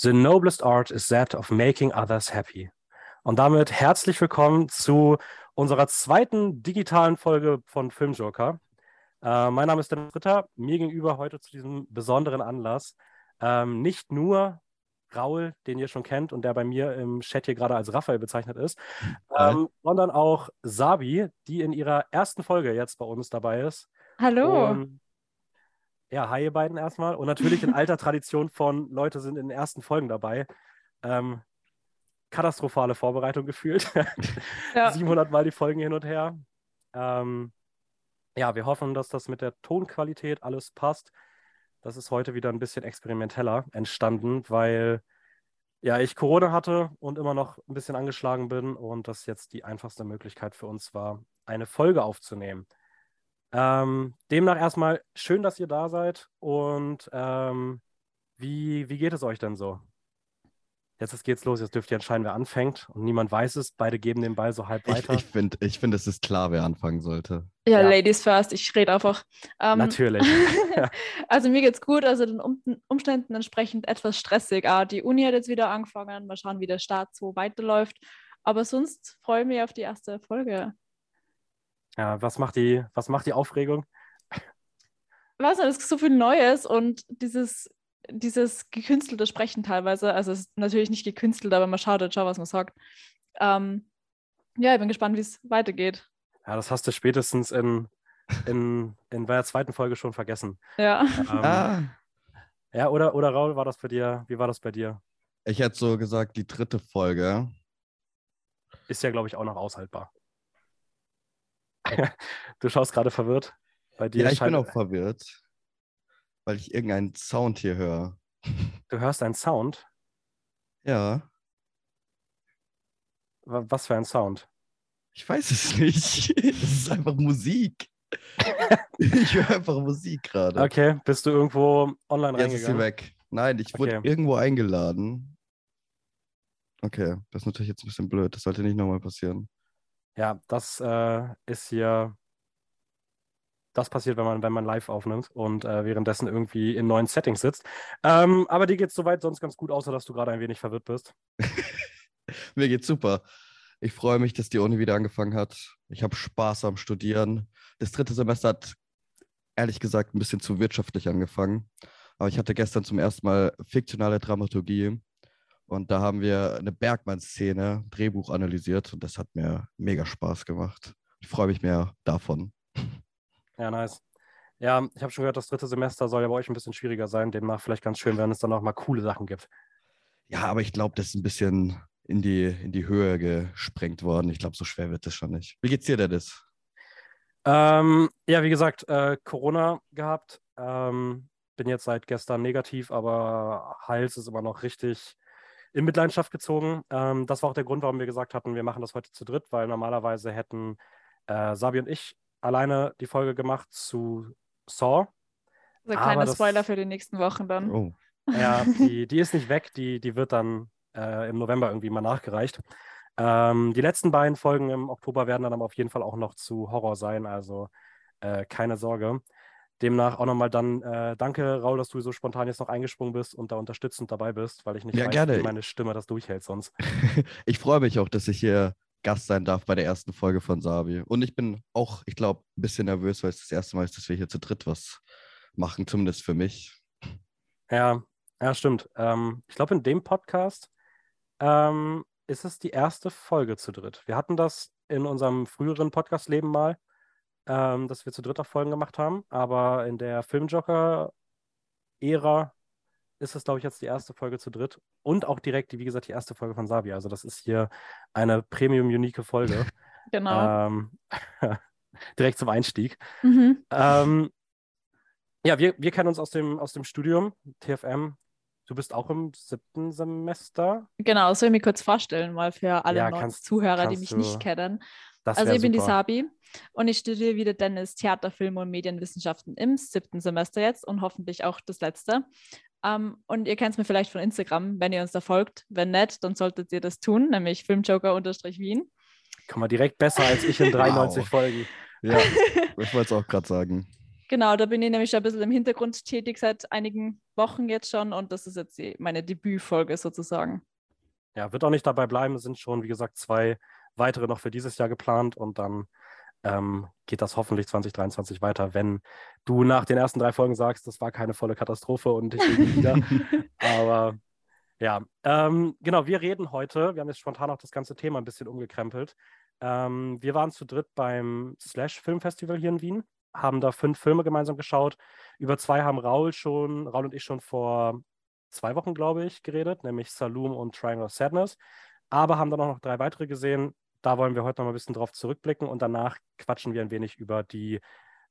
The noblest art is that of making others happy. Und damit herzlich willkommen zu unserer zweiten digitalen Folge von Filmjoker. Äh, mein Name ist Dennis Ritter. Mir gegenüber heute zu diesem besonderen Anlass ähm, nicht nur Raul, den ihr schon kennt und der bei mir im Chat hier gerade als Raphael bezeichnet ist, ähm, sondern auch Sabi, die in ihrer ersten Folge jetzt bei uns dabei ist. Hallo. Und, ja, hi ihr beiden erstmal. Und natürlich in alter Tradition von Leute sind in den ersten Folgen dabei. Ähm, katastrophale Vorbereitung gefühlt. Ja. 700 Mal die Folgen hin und her. Ähm, ja, wir hoffen, dass das mit der Tonqualität alles passt. Das ist heute wieder ein bisschen experimenteller entstanden, weil ja, ich Corona hatte und immer noch ein bisschen angeschlagen bin und das jetzt die einfachste Möglichkeit für uns war, eine Folge aufzunehmen. Ähm, demnach erstmal schön, dass ihr da seid und ähm, wie, wie geht es euch denn so? Jetzt geht's los, jetzt dürft ihr entscheiden, wer anfängt und niemand weiß es. Beide geben den Ball so halb Ich, weiter. ich finde, ich find, es ist klar, wer anfangen sollte. Ja, Ja. Ladies first, ich rede einfach. Ähm, Natürlich. also mir geht's gut, also den um Umständen entsprechend etwas stressig. Ah, die Uni hat jetzt wieder angefangen, mal schauen, wie der Start so weiterläuft. Aber sonst freue ich mich auf die erste Folge. Ja, was macht die, was macht die Aufregung? Nicht, es ist so viel Neues und dieses, dieses gekünstelte Sprechen teilweise, also es ist natürlich nicht gekünstelt, aber man schaut jetzt schon, was man sagt. Ähm, ja, ich bin gespannt, wie es weitergeht. Ja, das hast du spätestens in, in, in der zweiten Folge schon vergessen. Ja. Ähm, Ah, Ja, oder, oder Raul, war das bei dir? Wie war das bei dir? ich hätte so gesagt, die dritte Folge. Ist ja, glaube ich, auch noch aushaltbar. du schaust gerade verwirrt. Bei dir Ja, ich bin auch verwirrt, weil ich irgendeinen Sound hier höre. Du hörst einen Sound. Ja, Wa- Was für ein Sound? ich weiß es nicht. Es ist einfach Musik. Ich höre einfach Musik gerade. Okay, bist du irgendwo online Jetzt ist sie reingegangen? weg. Nein, ich wurde Okay. irgendwo eingeladen. Okay, das ist natürlich jetzt ein bisschen blöd. Das sollte nicht nochmal passieren. Ja, das äh, ist hier. Das passiert, wenn man, wenn man live aufnimmt und äh, währenddessen irgendwie in neuen Settings sitzt. Ähm, aber dir geht es soweit sonst ganz gut, außer dass du gerade ein wenig verwirrt bist. Mir geht's super. Ich freue mich, dass die Uni wieder angefangen hat. Ich habe Spaß am Studieren. Das dritte Semester hat ehrlich gesagt ein bisschen zu wirtschaftlich angefangen. Aber ich hatte gestern zum ersten Mal fiktionale Dramaturgie und da haben wir eine Bergmann-Szene, Drehbuch analysiert und das hat mir mega Spaß gemacht. Ich freue mich mehr davon. Ja, nice. Ja, ich habe schon gehört, das dritte Semester soll ja bei euch ein bisschen schwieriger sein. Demnach vielleicht ganz schön, wenn es dann auch mal coole Sachen gibt. Ja, aber ich glaube, das ist ein bisschen in die, in die Höhe gesprengt worden. Ich glaube, so schwer wird das schon nicht. Wie geht's dir, Dennis? Ähm, ja, wie gesagt, äh, Corona gehabt. Ähm, bin jetzt seit gestern negativ, aber Hals ist immer noch richtig in Mitleidenschaft gezogen. Ähm, das war auch der Grund, warum wir gesagt hatten, wir machen das heute zu dritt, weil normalerweise hätten äh, Sabi und ich alleine die Folge gemacht zu Saw. So ein Aber kleiner das- Spoiler für die nächsten Wochen dann. Oh, Ja, die, die ist nicht weg, die, die wird dann äh, im November irgendwie mal nachgereicht. Ähm, die letzten beiden Folgen im Oktober werden dann aber auf jeden Fall auch noch zu Horror sein, also äh, keine Sorge. Demnach auch nochmal dann äh, danke, Raul, dass du so spontan jetzt noch eingesprungen bist und da unterstützend dabei bist, weil ich nicht Ja, weiß, gerne. wie meine Stimme das durchhält sonst. ich freue mich auch, dass ich hier Gast sein darf bei der ersten Folge von Sabi. Und ich bin auch, ich glaube, ein bisschen nervös, weil es das erste Mal ist, dass wir hier zu dritt was machen, zumindest für mich. Ja, ja, stimmt. Ähm, ich glaube, in dem Podcast ähm, ist es die erste Folge zu dritt. Wir hatten das in unserem früheren Podcast-Leben mal, ähm, dass wir zu dritt auch Folgen gemacht haben, aber in der Filmjoker-Ära ist es, glaube ich, jetzt die erste Folge zu dritt und auch direkt, die, wie gesagt, die erste Folge von Sabi. Also das ist hier eine Premium-unique Folge. Genau. ähm, direkt zum Einstieg. Mhm. Ähm, ja, wir, wir kennen uns aus dem, aus dem Studium, TFM. Du bist auch im siebten Semester. Genau, soll ich mich kurz vorstellen, mal für alle Ja, neuen kannst- Zuhörer, die kannst mich du- nicht kennen. Das Also ich bin die. Sabi und ich studiere wieder Dennis Theater, Film und Medienwissenschaften im siebten Semester jetzt und hoffentlich auch das letzte. Ähm, und ihr kennt es mir vielleicht von Instagram, wenn ihr uns da folgt. Wenn nicht, dann solltet ihr das tun, nämlich Filmjoker-Wien. Kann man direkt besser als ich in 93 Wow. Folgen. Ja, ich wollte es auch gerade sagen. Genau, da bin ich nämlich schon ein bisschen im Hintergrund tätig seit einigen Wochen jetzt schon und das ist jetzt meine Debütfolge sozusagen. Ja, wird auch nicht dabei bleiben. Es sind schon, wie gesagt, zwei weitere noch für dieses Jahr geplant und dann ähm, geht das hoffentlich 2023 weiter, wenn du nach den ersten drei Folgen sagst, das war keine volle Katastrophe und ich will wieder. Aber ja, ähm, genau, wir reden heute, wir haben jetzt spontan auch das ganze Thema ein bisschen umgekrempelt. Ähm, wir waren zu dritt beim Slash Filmfestival hier in Wien, haben da fünf Filme gemeinsam geschaut. Über zwei haben Raul schon, Raul und ich schon vor zwei Wochen, glaube ich, geredet, nämlich Saloon und Triangle of Sadness. Aber haben dann auch noch drei weitere gesehen. Da wollen wir heute noch mal ein bisschen drauf zurückblicken und danach quatschen wir ein wenig über die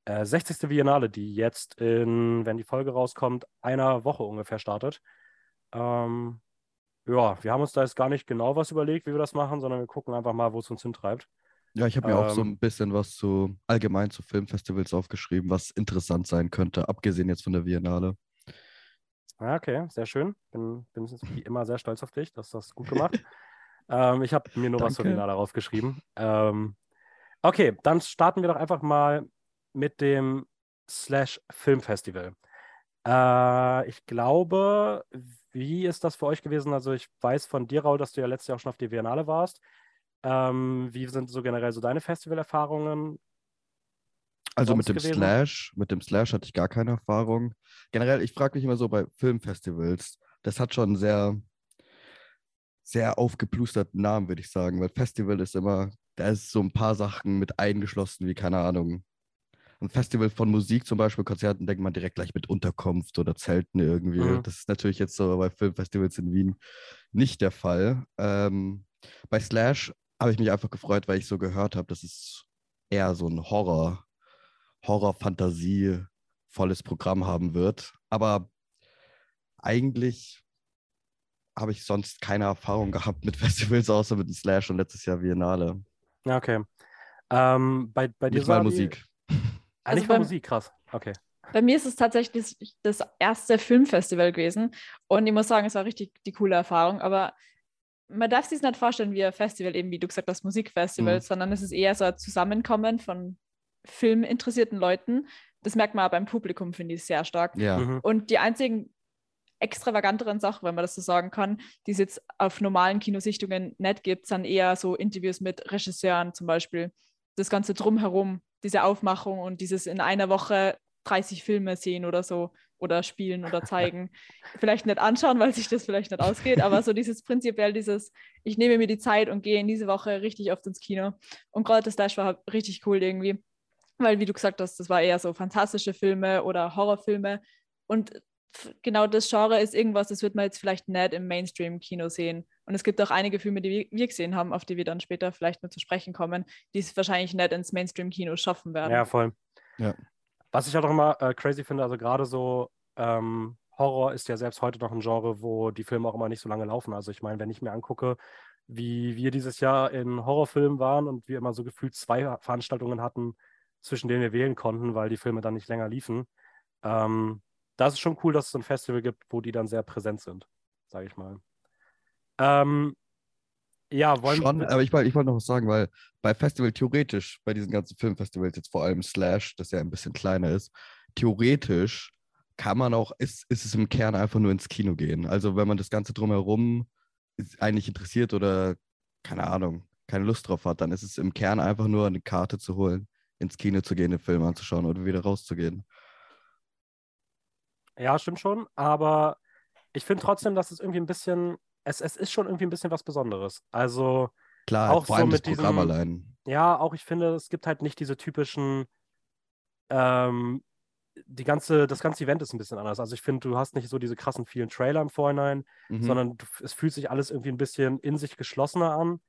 äh, 60. Biennale, die jetzt in, wenn die Folge rauskommt, einer Woche ungefähr startet. Ähm, ja, wir haben uns da jetzt gar nicht genau was überlegt, wie wir das machen, sondern wir gucken einfach mal, wo es uns hintreibt. Ja, ich habe mir Ähm, auch so ein bisschen was zu allgemein zu Filmfestivals aufgeschrieben, was interessant sein könnte, abgesehen jetzt von der Biennale. Ja, okay, sehr schön. Bin, bin wie immer sehr stolz auf dich, dass du das gut gemacht. Ähm, ich habe mir nur was zur Danke. Biennale rausgeschrieben. Ähm, okay, dann starten wir doch einfach mal mit dem Slash Filmfestival. Äh, ich glaube, wie ist das für euch gewesen? Also ich weiß von dir, Raul, dass du ja letztes Jahr auch schon auf der Biennale warst. Ähm, wie sind so generell so deine Festivalerfahrungen? Also mit dem gewesen? Slash, mit dem Slash hatte ich gar keine Erfahrung. Generell, ich frage mich immer so bei Filmfestivals, das hat schon sehr, sehr aufgeplusterten Namen, würde ich sagen, weil Festival ist immer, da ist so ein paar Sachen mit eingeschlossen, wie keine Ahnung. Ein Festival von Musik zum Beispiel, Konzerten, denkt man direkt gleich mit Unterkunft oder Zelten irgendwie. Mhm. Das ist natürlich jetzt so bei Filmfestivals in Wien nicht der Fall. Ähm, bei Slash habe ich mich einfach gefreut, weil ich so gehört habe, das ist eher so ein Horror, Horror-Fantasie volles Programm haben wird. Aber eigentlich habe ich sonst keine Erfahrung gehabt mit Festivals, außer mit dem Slash und letztes Jahr Biennale. Ja, okay. Ähm, bei, bei dir Nicht mal Musik. Ah, Also nicht mal Musik, krass. Okay. Bei mir ist es tatsächlich das erste Filmfestival gewesen und ich muss sagen, es war richtig die coole Erfahrung, aber man darf sich nicht vorstellen wie ein Festival, eben wie du gesagt hast, Musikfestival, Mhm. sondern es ist eher so ein Zusammenkommen von filminteressierten Leuten. Das merkt man auch beim Publikum, finde ich, sehr stark. Ja, Mhm. Und die einzigen extravaganteren Sachen, wenn man das so sagen kann, die es jetzt auf normalen Kinosichtungen nicht gibt, sind eher so Interviews mit Regisseuren zum Beispiel. Das Ganze drumherum, diese Aufmachung und dieses in einer Woche 30 Filme sehen oder so oder spielen oder zeigen. vielleicht nicht anschauen, weil sich das vielleicht nicht ausgeht, aber so dieses prinzipiell dieses, ich nehme mir die Zeit und gehe in diese Woche richtig oft ins Kino. Und gerade das Slash war richtig cool irgendwie, weil wie du gesagt hast, das war eher so fantastische Filme oder Horrorfilme und genau das Genre ist irgendwas, das wird man jetzt vielleicht nicht im Mainstream-Kino sehen. Und es gibt auch einige Filme, die wir, gesehen haben, auf die wir dann später vielleicht mal zu sprechen kommen, die es wahrscheinlich nicht ins Mainstream-Kino schaffen werden. Ja, voll. Ja. Was ich halt auch immer äh, crazy finde, also gerade so ähm, Horror ist ja selbst heute noch ein Genre, wo die Filme auch immer nicht so lange laufen. Also ich meine, wenn ich mir angucke, wie wir dieses Jahr in Horrorfilmen waren und wir immer so gefühlt zwei Veranstaltungen hatten, zwischen denen wir wählen konnten, weil die Filme dann nicht länger liefen. Ähm, das ist schon cool, dass es so ein Festival gibt, wo die dann sehr präsent sind, sage ich mal. Ähm, ja, wollen Schon, aber ich, wollte- ich wollte noch was sagen, weil bei Festival theoretisch, bei diesen ganzen Filmfestivals, jetzt vor allem Slash, das ja ein bisschen kleiner ist, theoretisch kann man auch, ist, ist es im Kern einfach nur ins Kino gehen. Also wenn man das Ganze drumherum ist, eigentlich interessiert oder, keine Ahnung, keine Lust drauf hat, dann ist es im Kern einfach nur eine Karte zu holen, ins Kino zu gehen, den Film anzuschauen oder wieder rauszugehen. Ja, stimmt schon, aber ich finde trotzdem, dass es irgendwie ein bisschen, es, es ist schon irgendwie ein bisschen was Besonderes. Also, Klar, Auch vor so allem das mit Programm diesem- allein. ja, auch ich finde, es gibt halt nicht diese typischen, ähm, die ganze, das ganze Event ist ein bisschen anders. Also ich finde, du hast nicht so diese krassen vielen Trailer im Vorhinein, Mhm. sondern du, es fühlt sich alles irgendwie ein bisschen in sich geschlossener an.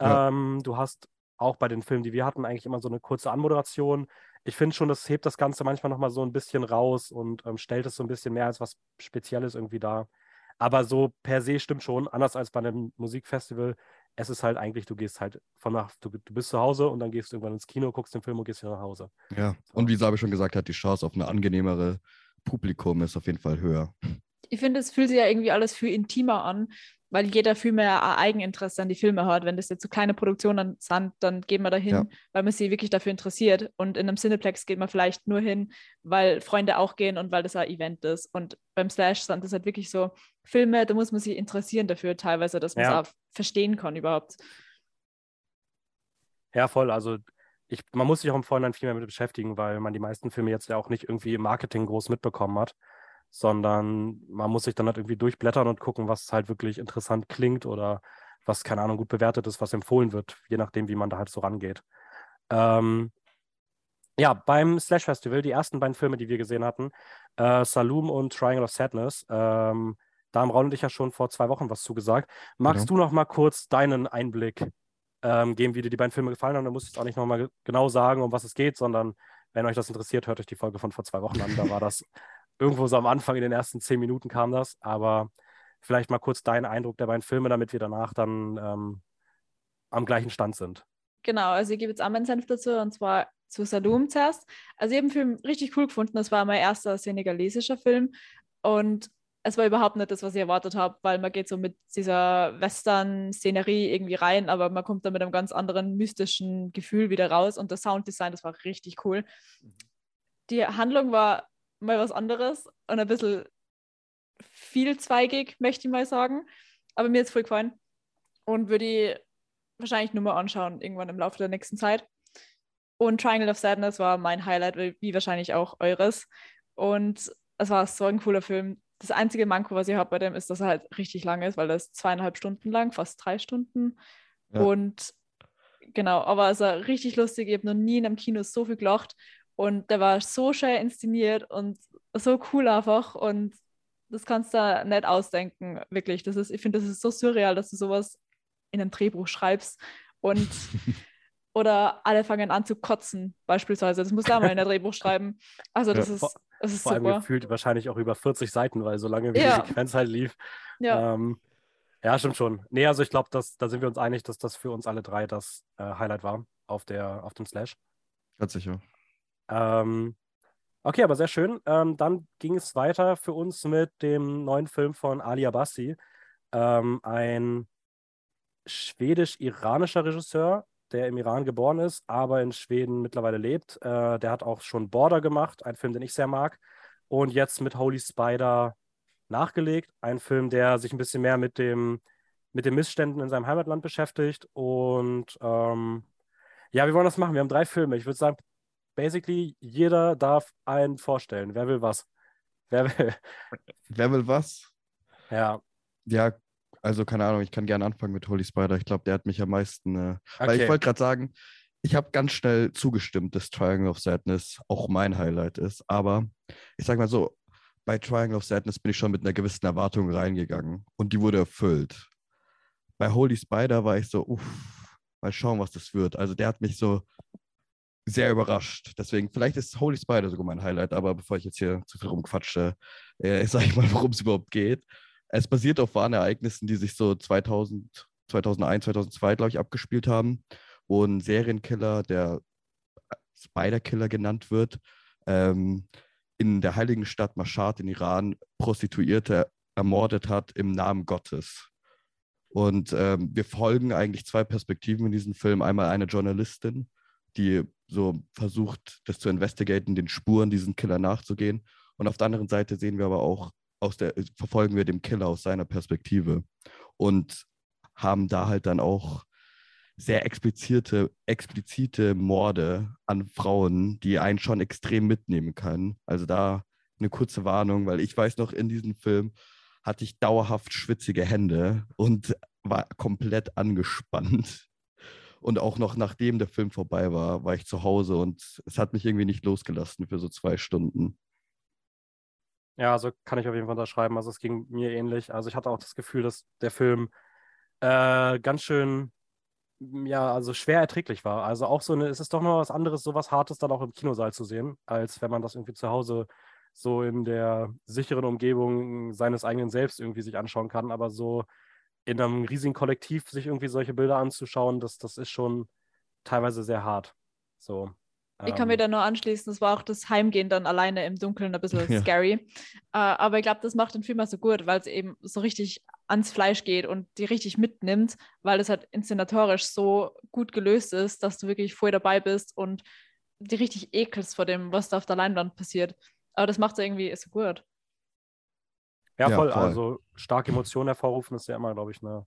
Ja. Ähm, du hast auch bei den Filmen, die wir hatten, eigentlich immer so eine kurze Anmoderation. Ich finde schon, das hebt das Ganze manchmal nochmal so ein bisschen raus und ähm, stellt es so ein bisschen mehr als was Spezielles irgendwie dar. Aber so per se stimmt schon, anders als bei einem Musikfestival. Es ist halt eigentlich, du gehst halt von nach, du, du bist zu Hause und dann gehst du irgendwann ins Kino, guckst den Film und gehst wieder nach Hause. Ja, und wie Sabi schon gesagt hat, die Chance auf eine angenehmere Publikum ist auf jeden Fall höher. Ich finde, es fühlt sich ja irgendwie alles viel intimer an. weil jeder viel mehr ein Eigeninteresse an die Filme hat. Wenn das jetzt so kleine Produktionen sind, dann geht man dahin, Ja. weil man sich wirklich dafür interessiert. Und in einem Cineplex geht man vielleicht nur hin, weil Freunde auch gehen und weil das ein Event ist. Und beim Slash sind das halt wirklich so Filme, da muss man sich interessieren dafür teilweise, dass man es Ja. auch verstehen kann überhaupt. Ja, voll. Also ich, man muss sich auch im Vorhinein viel mehr mit beschäftigen, weil man die meisten Filme jetzt ja auch nicht irgendwie im Marketing groß mitbekommen hat, sondern man muss sich dann halt irgendwie durchblättern und gucken, was halt wirklich interessant klingt oder was, keine Ahnung, gut bewertet ist, was empfohlen wird, je nachdem, wie man da halt so rangeht. Ähm, ja, beim Slash Festival, die ersten beiden Filme, die wir gesehen hatten, äh, Saloon und Triangle of Sadness, ähm, da haben Raul und ich ja schon vor zwei Wochen was zugesagt. Magst du noch mal kurz deinen Einblick ähm, geben, wie dir die beiden Filme gefallen haben? Du musst jetzt auch nicht noch mal ge- genau sagen, um was es geht, sondern wenn euch das interessiert, hört euch die Folge von vor zwei Wochen an. Da war das irgendwo so am Anfang, in den ersten zehn Minuten kam das. Aber vielleicht mal kurz deinen Eindruck der beiden Filme, damit wir danach dann ähm, am gleichen Stand sind. Genau, also ich gebe jetzt auch meinen Senf dazu und zwar zu Saloon zuerst. Also ich habe den Film richtig cool gefunden. Das war mein erster senegalesischer Film und es war überhaupt nicht das, was ich erwartet habe, weil man geht so mit dieser Western-Szenerie irgendwie rein, aber man kommt da mit einem ganz anderen mystischen Gefühl wieder raus und das Sounddesign, das war richtig cool. Die Handlung war mal was anderes und ein bisschen vielzweigig, möchte ich mal sagen, aber mir ist voll gefallen und würde ich wahrscheinlich nur mal anschauen, irgendwann im Laufe der nächsten Zeit. Und Triangle of Sadness war mein Highlight, wie wahrscheinlich auch eures. Und es war so ein cooler Film. Das einzige Manko, was ich habe bei dem, ist, dass er halt richtig lang ist, weil er ist zweieinhalb Stunden lang, fast drei Stunden. Ja. Und genau, aber es war richtig lustig. Ich habe noch nie in einem Kino so viel gelacht. Und der war so schön inszeniert und so cool einfach. Und das kannst du nicht ausdenken, wirklich. Das ist, ich finde, das ist so surreal, dass du sowas in ein Drehbuch schreibst. Und oder alle fangen an zu kotzen, beispielsweise. Das musst du auch mal in ein Drehbuch schreiben. Also das Ja. ist, Vor- das ist Vor allem super. gefühlt wahrscheinlich auch über 40 Seiten, weil so lange wie Ja. die Sequenz halt lief. Ja, Ähm, ja, stimmt schon. Nee, also ich glaube, da sind wir uns einig, dass das für uns alle drei das äh, Highlight war auf, der, auf dem Slash. Ganz sicher. Ähm, okay, aber sehr schön. Ähm, dann ging es weiter für uns mit dem neuen Film von Ali Abbasi. Ähm, ein schwedisch-iranischer Regisseur, der im Iran geboren ist, aber in Schweden mittlerweile lebt. Äh, der hat auch schon Border gemacht, ein Film, den ich sehr mag. Und jetzt mit Holy Spider nachgelegt. Ein Film, der sich ein bisschen mehr mit dem, mit den Missständen in seinem Heimatland beschäftigt. Und ähm, ja, wir wollen das machen. Wir haben drei Filme. Ich würde sagen, basically jeder darf einen vorstellen. Wer will was? Wer will? Wer will was? Ja, Ja, also keine Ahnung, ich kann gerne anfangen mit Holy Spider. Ich glaube, der hat mich am meisten. Äh, Weil ich okay. wollte gerade sagen, ich habe ganz schnell zugestimmt, dass Triangle of Sadness auch mein Highlight ist. Aber ich sage mal so, bei Triangle of Sadness bin ich schon mit einer gewissen Erwartung reingegangen und die wurde erfüllt. Bei Holy Spider war ich so, uff, mal schauen, was das wird. Also der hat mich so sehr überrascht. Deswegen, vielleicht ist Holy Spider sogar mein Highlight, aber bevor ich jetzt hier zu viel rumquatsche, äh, sage ich mal, worum es überhaupt geht. Es basiert auf wahren Ereignissen, die sich so 2000, 2001, 2002, glaube ich, abgespielt haben, wo ein Serienkiller, der Spider-Killer genannt wird, ähm, in der heiligen Stadt Mashhad in Iran Prostituierte ermordet hat im Namen Gottes. Und ähm, wir folgen eigentlich zwei Perspektiven in diesem Film. Einmal eine Journalistin, die so versucht, das zu investigaten, den Spuren diesen Killer nachzugehen. Und auf der anderen Seite sehen wir aber auch, aus der, verfolgen wir den Killer aus seiner Perspektive und haben da halt dann auch sehr explizite, explizite Morde an Frauen, die einen schon extrem mitnehmen können. Also da eine kurze Warnung, weil ich weiß noch, in diesem Film hatte ich dauerhaft schwitzige Hände und war komplett angespannt. Und auch noch nachdem der Film vorbei war, war ich zu Hause und es hat mich irgendwie nicht losgelassen für so zwei Stunden. Ja, also kann ich auf jeden Fall unterschreiben. Also es ging mir ähnlich. Also ich hatte auch das Gefühl, dass der Film äh, ganz schön, ja, also schwer erträglich war. Also auch so eine, es ist doch noch was anderes, so was Hartes dann auch im Kinosaal zu sehen, als wenn man das irgendwie zu Hause so in der sicheren Umgebung seines eigenen Selbst irgendwie sich anschauen kann. Aber so in einem riesigen Kollektiv sich irgendwie solche Bilder anzuschauen, das, das ist schon teilweise sehr hart. So. Ich kann mir ähm, da nur anschließen, das war auch das Heimgehen dann alleine im Dunkeln ein bisschen Ja. scary. Äh, aber ich glaube, das macht den Film auch so gut, weil es eben so richtig ans Fleisch geht und die richtig mitnimmt, weil es halt inszenatorisch so gut gelöst ist, dass du wirklich voll dabei bist und die richtig ekelst vor dem, was da auf der Leinwand passiert. Aber das macht es irgendwie so gut. Ja, Ja, voll. voll. Also starke Emotionen hervorrufen ist ja immer, glaube ich, eine,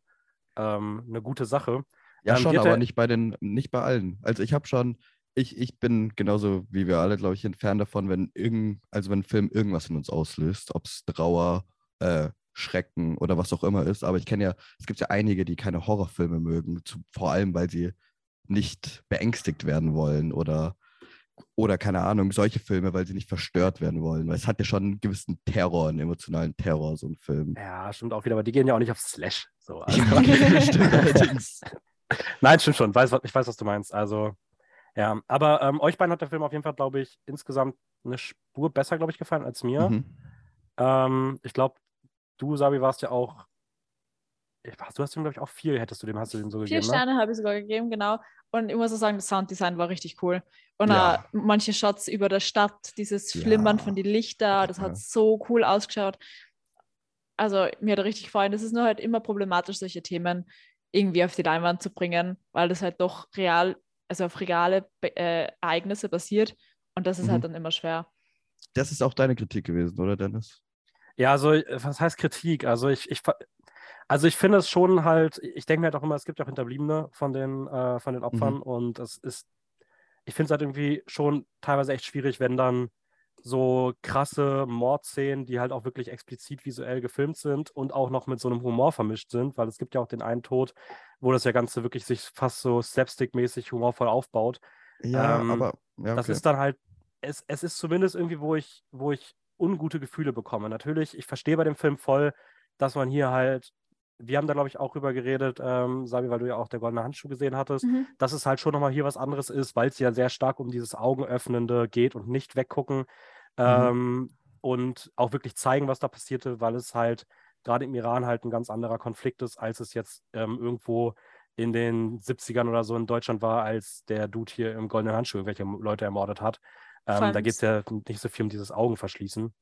ähm, eine gute Sache. Ja, Ähm, schon, aber nicht bei den, nicht bei allen. Also ich habe schon, ich, ich bin genauso wie wir alle, glaube ich, ein Fan davon, wenn irgend, also wenn ein Film irgendwas in uns auslöst, ob es Trauer, äh, Schrecken oder was auch immer ist. Aber ich kenne ja, es gibt ja einige, die keine Horrorfilme mögen, zu, vor allem weil sie nicht beängstigt werden wollen oder oder keine Ahnung, solche Filme, weil sie nicht verstört werden wollen. Weil es hat ja schon einen gewissen Terror, einen emotionalen Terror, so ein Film. Ja, stimmt auch wieder, aber die gehen ja auch nicht auf Slash. So, also. Nein, stimmt schon. Weiß, ich weiß, was du meinst. Also, ja. Aber ähm, euch beiden hat der Film auf jeden Fall, glaube ich, insgesamt eine Spur besser, glaube ich, gefallen als mir. Mhm. Ähm, ich glaube, du, Sabi, warst ja auch. Ich, was, du hast ihm, glaube ich, auch viel, hättest du dem, hast du dem so Vier gegeben, ne? Sterne habe ich sogar gegeben, genau. Und ich muss auch sagen, das Sounddesign war richtig cool. Und Ja. äh, manche Shots über der Stadt, dieses Flimmern Ja. von den Lichter, das Ja. hat so cool ausgeschaut. Also mir hat er richtig gefallen. Es ist nur halt immer problematisch, solche Themen irgendwie auf die Leinwand zu bringen, weil das halt doch real, also auf reale Be äh, Ereignisse basiert. Und das ist Mhm. halt dann immer schwer. Das ist auch deine Kritik gewesen, oder Dennis? Ja, also, äh, was heißt Kritik? Also, ich, ich, also ich finde es schon halt, ich denke mir halt auch immer, es gibt ja auch Hinterbliebene von den, äh, von den Opfern Mhm. und es ist, ich finde es halt irgendwie schon teilweise echt schwierig, wenn dann so krasse Mordszenen, die halt auch wirklich explizit visuell gefilmt sind und auch noch mit so einem Humor vermischt sind, weil es gibt ja auch den einen Tod, wo das ja Ganze wirklich sich fast so slapstick-mäßig humorvoll aufbaut. Ja, Ähm, aber ja, Das okay. ist dann halt, es, es ist zumindest irgendwie, wo ich, wo ich ungute Gefühle bekomme. Natürlich, ich verstehe bei dem Film voll, dass man hier halt, wir haben da, glaube ich, auch drüber geredet, ähm, Sabi, weil du ja auch der goldene Handschuh gesehen hattest, Mhm. dass es halt schon nochmal hier was anderes ist, weil es ja sehr stark um dieses Augenöffnende geht und nicht weggucken ähm, und auch wirklich zeigen, was da passierte, weil es halt gerade im Iran halt ein ganz anderer Konflikt ist, als es jetzt ähm, irgendwo in den 70ern oder so in Deutschland war, als der Dude hier im goldenen Handschuh irgendwelche Leute ermordet hat. Ähm, da geht es ja nicht so viel um dieses Augenverschließen.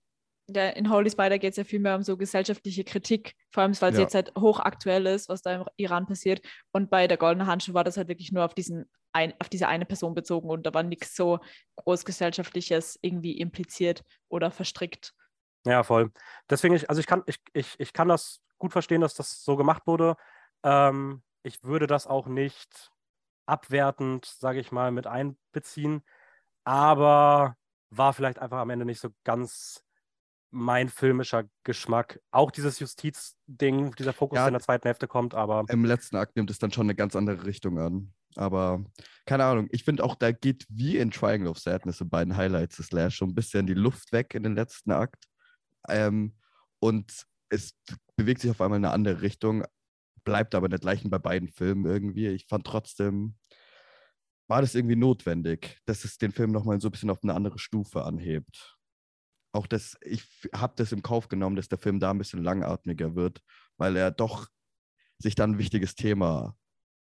Ja, in Holy Spider geht es ja viel mehr um so gesellschaftliche Kritik, vor allem weil es Ja. jetzt halt hochaktuell ist, was da im Iran passiert. Und bei der Goldene Handschuh war das halt wirklich nur auf, diesen ein, auf diese eine Person bezogen und da war nichts so großgesellschaftliches irgendwie impliziert oder verstrickt. Ja, voll. Deswegen, ich, also ich kann, ich, ich, ich kann das gut verstehen, dass das so gemacht wurde. Ähm, ich würde das auch nicht abwertend, sage ich mal, mit einbeziehen, aber war vielleicht einfach am Ende nicht so ganz mein filmischer Geschmack. Auch dieses Justizding, dieser Fokus, Ja. der in der zweiten Hälfte kommt, aber Im letzten Akt nimmt es dann schon eine ganz andere Richtung an. Aber keine Ahnung, ich finde auch, da geht wie in Triangle of Sadness in beiden Highlights des Slash schon ein bisschen die Luft weg in den letzten Akt. Ähm, und es bewegt sich auf einmal in eine andere Richtung, bleibt aber nicht gleich bei beiden Filmen irgendwie. Ich fand trotzdem, war das irgendwie notwendig, dass es den Film nochmal so ein bisschen auf eine andere Stufe anhebt. Auch das, ich habe das im Kauf genommen, dass der Film da ein bisschen langatmiger wird, weil er doch sich dann ein wichtiges Thema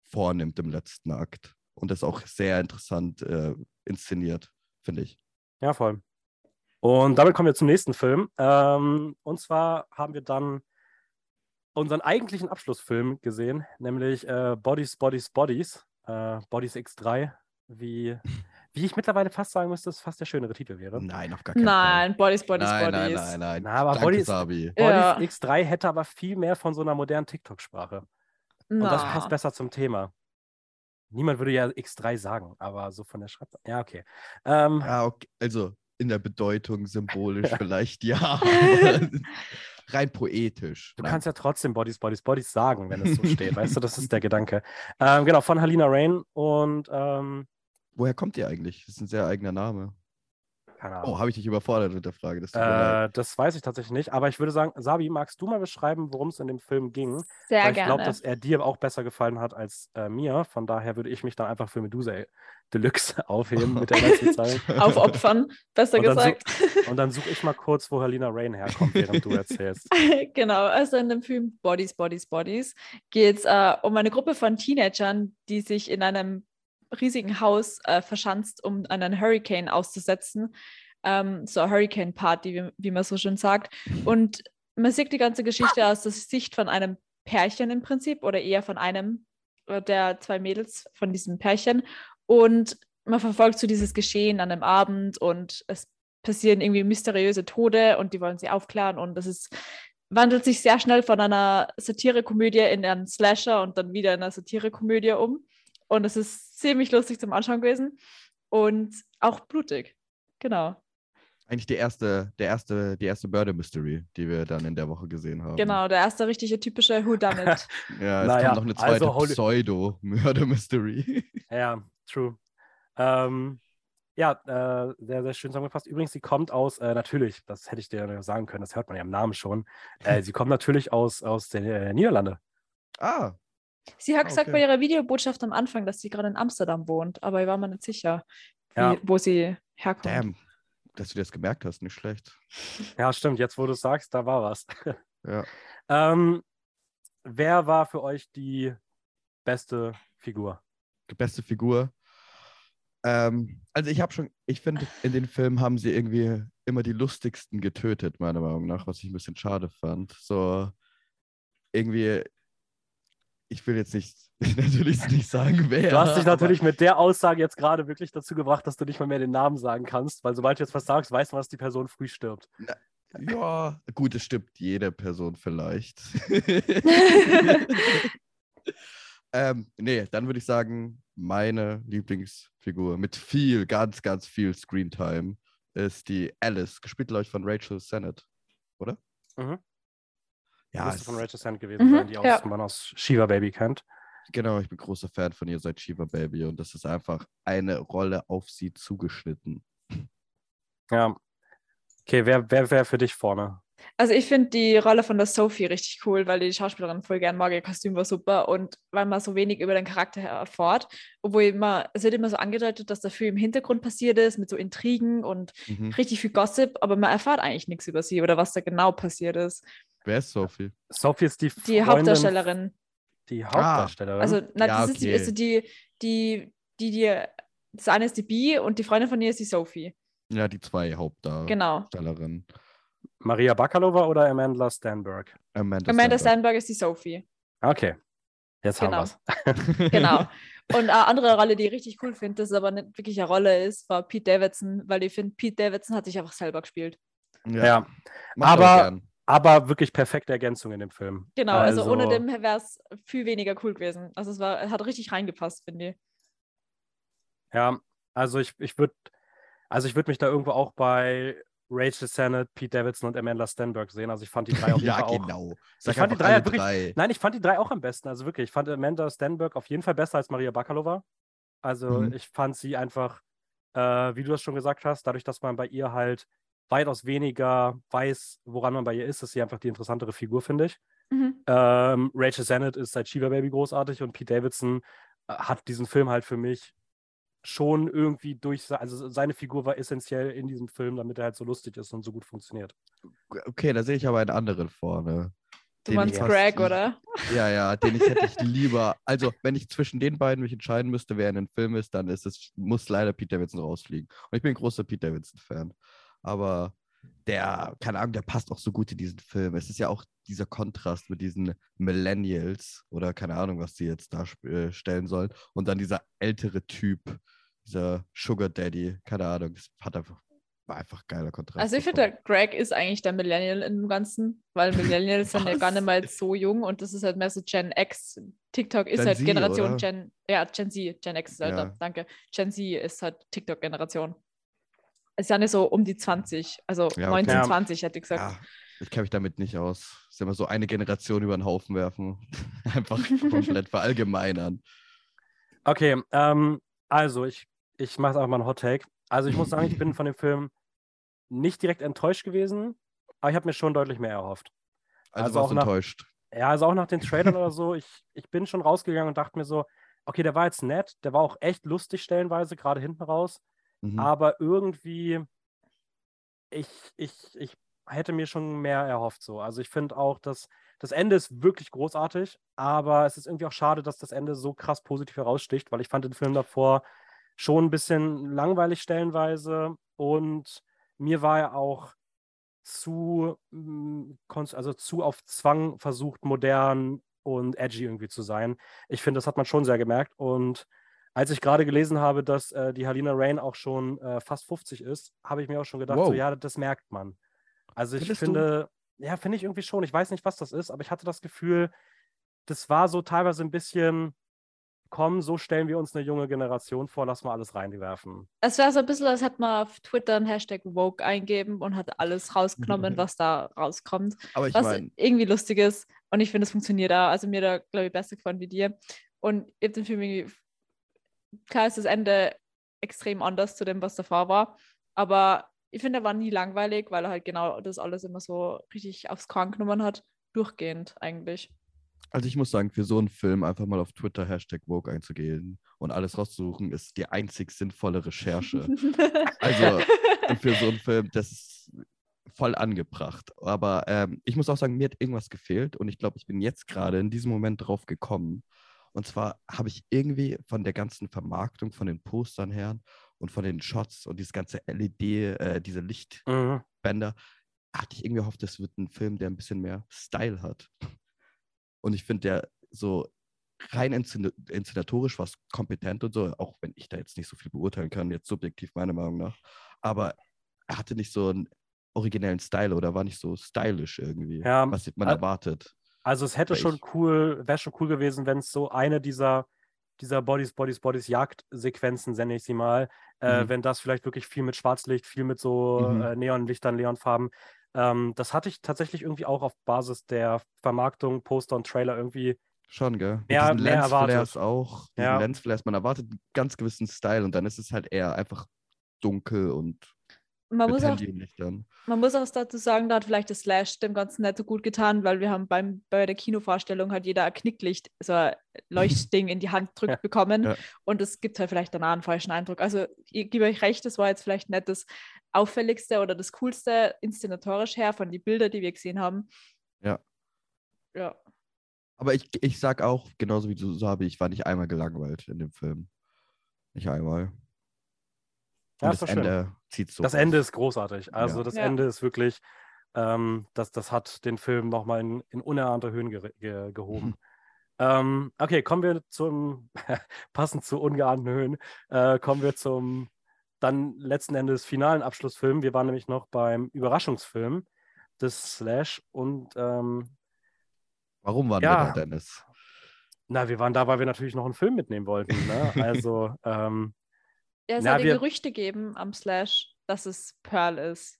vornimmt im letzten Akt und das auch sehr interessant äh, inszeniert, finde ich. Ja, voll. Und damit kommen wir zum nächsten Film. Ähm, und zwar haben wir dann unseren eigentlichen Abschlussfilm gesehen, nämlich äh, Bodies, Bodies, Bodies. Äh, Bodies X3, wie, wie ich mittlerweile fast sagen müsste, es fast der schönere Titel wäre. Nein, auf gar keinen Nein, Bodies, Fall. Bodies, Nein, Bodies. nein, nein, nein. Na, aber Danke, Bodies- Sabi. Bodies Ja. X3 hätte aber viel mehr von so einer modernen TikTok-Sprache. Und das passt besser zum Thema. Niemand würde ja X3 sagen, aber so von der Schreibweise. Ja, okay. Ähm, Ja, okay. Also in der Bedeutung symbolisch vielleicht ja, rein poetisch. Du Nein. kannst ja trotzdem Bodies, Bodies, Bodies sagen, wenn es so steht. Weißt du, das ist der Gedanke. Ähm, genau, von Halina Rain und ähm, Woher kommt ihr eigentlich? Das ist ein sehr eigener Name. keine Ahnung. Oh, habe ich dich überfordert mit der Frage. Das äh, das weiß ich tatsächlich nicht, aber ich würde sagen, Sabi, magst du mal beschreiben, worum es in dem Film ging? Sehr Weil ich gerne. glaube, dass er dir auch besser gefallen hat als äh, mir. Von daher würde ich mich dann einfach für Medusa Deluxe aufheben mit der letzten Zeile. Aufopfern, besser Und gesagt. su- und dann suche ich mal kurz, wo Halina Rain herkommt, während du erzählst. genau, also in dem Film Bodies, Bodies, Bodies geht es äh, um eine Gruppe von Teenagern, die sich in einem riesigen Haus äh, verschanzt, um einen Hurricane auszusetzen. Ähm, so eine Hurricane-Party, wie, wie man so schön sagt. Und man sieht die ganze Geschichte aus der Sicht von einem Pärchen im Prinzip oder eher von einem äh, der zwei Mädels von diesem Pärchen. Und man verfolgt so dieses Geschehen an einem Abend und es passieren irgendwie mysteriöse Tode und die wollen sie aufklären und das ist wandelt sich sehr schnell von einer Satirekomödie in einen Slasher und dann wieder in eine Satirekomödie um. Und es ist ziemlich lustig zum Anschauen gewesen und auch blutig. Genau. Eigentlich die erste, der erste, die erste Murder Mystery, die wir dann in der Woche gesehen haben. Genau, der erste richtige typische Who Done It. ja, es Naja, kommt noch eine zweite also Holy- Pseudo-Murder Mystery. Ja, true. Ähm, ja, äh, sehr, sehr schön zusammengefasst. Übrigens, sie kommt aus, äh, natürlich, das hätte ich dir sagen können, das hört man ja im Namen schon. Äh, sie kommt natürlich aus, aus den äh, Niederlande. ah, Sie hat Ah, gesagt okay. bei ihrer Videobotschaft am Anfang, dass sie gerade in Amsterdam wohnt, aber ich war mir nicht sicher, wie, Ja. wo sie herkommt. damn. Dass du das gemerkt hast, nicht schlecht. Ja, stimmt, jetzt wo du es sagst, da war was. Ja. ähm, wer war für euch die beste Figur? Die beste Figur. Ähm, also ich habe schon, ich finde, in den Filmen haben sie irgendwie immer die lustigsten getötet, meiner Meinung nach, was ich ein bisschen schade fand. So irgendwie, ich will jetzt nicht natürlich nicht sagen, wer. Du hast dich aber- natürlich mit der Aussage jetzt gerade wirklich dazu gebracht, dass du nicht mal mehr den Namen sagen kannst, weil sobald du jetzt was sagst, weißt du, dass die Person früh stirbt. Ja, gut, es stimmt jede Person vielleicht. ähm, nee, dann würde ich sagen, meine Lieblingsfigur mit viel, ganz, ganz viel Screentime ist die Alice, gespielt, glaube ich, von Rachel Sennett, oder? Mhm. Ja, Müsste von Rachel Sand gewesen Mhm, sein, die aus, ja. man aus Shiva Baby kennt. genau, ich bin großer Fan von ihr seit Shiva Baby und das ist einfach eine Rolle auf sie zugeschnitten. Ja. Okay, wer wer wäre für dich vorne? Also ich finde die Rolle von der Sophie richtig cool, weil die Schauspielerin voll gern mag, ihr Kostüm war super und weil man so wenig über den Charakter erfährt, obwohl immer, es wird immer so angedeutet, dass da viel im Hintergrund passiert ist, mit so Intrigen und Mhm. richtig viel Gossip, aber man erfahrt eigentlich nichts über sie oder was da genau passiert ist. Wer ist Sophie? Sophie ist die Die Freundin, Hauptdarstellerin. Die Hauptdarstellerin. Also, na, Ja, das ist die, okay. also die, die, die, die, das eine ist die Bi und die Freundin von ihr ist die Sophie. Ja, die zwei Genau. Hauptdarstellerinnen. Maria Bakalova oder Amanda Stanberg? Amanda, Amanda Stenberg. Steinberg ist die Sophie. Okay. Jetzt Genau. haben wir's. Genau. Und eine andere Rolle, die ich richtig cool finde, das aber nicht wirklich eine Rolle ist, war Pete Davidson, weil ich finde, Pete Davidson hat sich einfach selber gespielt. Ja. ich aber- gern. Aber wirklich perfekte Ergänzung in dem Film. Genau, also, Also- ohne dem wäre es viel weniger cool gewesen. Also es war, es hat richtig reingepasst, finde ich. Ja, also ich, ich würde also ich würde mich da irgendwo auch bei Rachel Sennett, Pete Davidson und Amanda Stanberg sehen. Also ich fand die drei auf jeden ja, Fall auch. genau. Ich fand die drei alle wirklich- drei. Nein, ich fand die drei auch am besten. Also wirklich, ich fand Amanda Stanberg auf jeden Fall besser als Maria Bakalova. Also Mhm. ich fand sie einfach, äh, wie du das schon gesagt hast, dadurch, dass man bei ihr halt weitaus weniger weiß, woran man bei ihr ist, ist sie einfach die interessantere Figur, finde ich. Mhm. Ähm, Rachel Sennett ist seit Shiva Baby großartig und Pete Davidson äh, hat diesen Film halt für mich schon irgendwie durch, also seine Figur war essentiell in diesem Film, damit er halt so lustig ist und so gut funktioniert. Okay, da sehe ich aber einen anderen vorne. Du den meinst Greg, oder? Ja, ja, den ich hätte ich lieber. Also, wenn ich zwischen den beiden mich entscheiden müsste, wer in einem Film ist, dann ist es, muss leider Pete Davidson rausfliegen. Und ich bin ein großer Pete Davidson-Fan. Aber der, keine Ahnung, der passt auch so gut in diesen Film. Es ist ja auch dieser Kontrast mit diesen Millennials oder keine Ahnung, was die jetzt darstellen sollen. Und dann dieser ältere Typ, dieser Sugar Daddy, keine Ahnung, das hat einfach, war einfach geiler Kontrast. Also ich finde, der Greg ist eigentlich der Millennial in dem Ganzen, weil Millennials sind ja gar nicht mal so jung und das ist halt mehr so Gen X. TikTok ist Gen halt Z, Generation oder? Gen, ja, Gen Z, Gen X ist halt Ja. da, danke. Gen Z ist halt TikTok-Generation. Ist ja nicht so um die 20, also Ja, okay. 19, Ja. 20 hätte ich gesagt. Ja, ich kenne mich damit nicht aus. Es ist immer so eine Generation über den Haufen werfen. Einfach komplett verallgemeinern. Okay, ähm, also ich, ich mache einfach mal einen Hot Take. Also ich muss sagen, ich bin von dem Film nicht direkt enttäuscht gewesen, aber ich habe mir schon deutlich mehr erhofft. Also, Also warst auch nach- enttäuscht. Ja, also auch nach den Trailern oder so, ich, ich bin schon rausgegangen und dachte mir so, okay, der war jetzt nett, der war auch echt lustig stellenweise, gerade hinten raus, Mhm. aber irgendwie, ich, ich, ich hätte mir schon mehr erhofft so. Also ich finde auch, dass das Ende ist wirklich großartig, aber es ist irgendwie auch schade, dass das Ende so krass positiv heraussticht, weil ich fand den Film davor schon ein bisschen langweilig stellenweise und mir war er auch zu, mm, also zu auf Zwang versucht, modern und edgy irgendwie zu sein. Ich finde, das hat man schon sehr gemerkt. Und als ich gerade gelesen habe, dass äh, die Halina Rain auch schon äh, fast 50 ist, habe ich mir auch schon gedacht, Wow. so ja, das merkt man. Also ich Findest du? finde, ja, finde ich irgendwie schon. Ich weiß nicht, was das ist, aber ich hatte das Gefühl, das war so teilweise ein bisschen, komm, so stellen wir uns eine junge Generation vor, lass mal alles reinwerfen. Es wäre so ein bisschen, als hätte man auf Twitter einen Hashtag Woke eingeben und hat alles rausgenommen, was da rauskommt. Aber ich was meine, irgendwie lustig ist. Und ich finde, es funktioniert auch. Also mir da, glaube ich, besser gefallen wie dir. Und ich habe den Film irgendwie, klar ist das Ende extrem anders zu dem, was davor war. Aber ich finde, er war nie langweilig, weil er halt genau das alles immer so richtig aufs Korn genommen hat. Durchgehend eigentlich. also ich muss sagen, für so einen Film einfach mal auf Twitter Hashtag Vogue einzugehen und alles rauszusuchen, ist die einzig sinnvolle Recherche. Also für so einen Film, das ist voll angebracht. Aber ähm, ich muss auch sagen, mir hat irgendwas gefehlt und ich glaube, ich bin jetzt gerade in diesem Moment drauf gekommen. Und zwar habe ich irgendwie von der ganzen Vermarktung, von den Postern her und von den Shots und dieses ganze LED, äh, diese Lichtbänder, Mhm. hatte ich irgendwie gehofft, das wird ein Film, der ein bisschen mehr Style hat. Und ich finde, der so rein inszen inszenatorisch was kompetent und so, auch wenn ich da jetzt nicht so viel beurteilen kann, jetzt subjektiv meiner Meinung nach. Aber er hatte nicht so einen originellen Style oder war nicht so stylisch irgendwie, Ja, was man al- erwartet. Also es hätte schon cool, wäre schon cool gewesen, wenn es so eine dieser, dieser Bodies, Bodies, Bodies Jagdsequenzen, nenne ich sie mal, äh, Mhm. wenn das vielleicht wirklich viel mit Schwarzlicht, viel mit so Mhm. äh, Neonlichtern, Neonfarben. Ähm, das hatte ich tatsächlich irgendwie auch auf Basis der Vermarktung, Poster und Trailer irgendwie. Schon, gell? Mit Mehr- diesen mehr erwartet. Lensflares auch. Ja. Lensflares, man erwartet einen ganz gewissen Style und dann ist es halt eher einfach dunkel und man, muss auch, man muss auch dazu sagen, da hat vielleicht das Slash dem Ganzen nicht so gut getan, weil wir haben beim, bei der Kinovorstellung hat jeder ein Knicklicht, so ein Leuchtding in die Hand drückt Ja. bekommen. Ja. Und es gibt halt vielleicht danach einen falschen Eindruck. Also ich gebe euch recht, das war jetzt vielleicht nicht das auffälligste oder das coolste inszenatorisch her von den Bildern, die wir gesehen haben. Ja. Ja. Aber ich, ich sag auch, genauso wie du so habe, ich war nicht einmal gelangweilt in dem Film. Nicht einmal. Ja, das. Ende zieht so. Das Ende ist großartig. Also Ja. das Ja. Ende ist wirklich, ähm, das, das hat den Film nochmal in, in unerhahnte Höhen ge ge gehoben. ähm, okay, kommen wir zum, passend zu ungeahnten Höhen, äh, kommen wir zum dann letzten Endes finalen Abschlussfilm. Wir waren nämlich noch beim Überraschungsfilm des Slash und ähm, Warum waren Ja. wir da, Dennis? na, wir waren da, weil wir natürlich noch einen Film mitnehmen wollten. Ne? Also ähm, Ja, es Na, hat ja Gerüchte gegeben am Slash, dass es Pearl ist.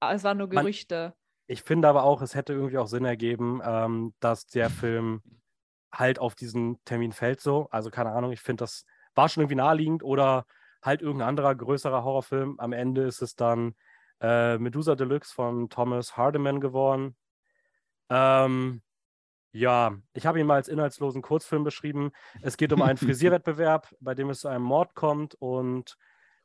Aber es waren nur Man- Gerüchte. Ich finde aber auch, es hätte irgendwie auch Sinn ergeben, ähm, dass der Film halt auf diesen Termin fällt so. Also keine Ahnung, ich finde, das war schon irgendwie naheliegend oder halt irgendein anderer größerer Horrorfilm. Am Ende ist es dann äh, Medusa Deluxe von Thomas Hardiman geworden. Ähm, ja, ich habe ihn mal als inhaltslosen Kurzfilm beschrieben. Es geht um einen Frisierwettbewerb, bei dem es zu einem Mord kommt und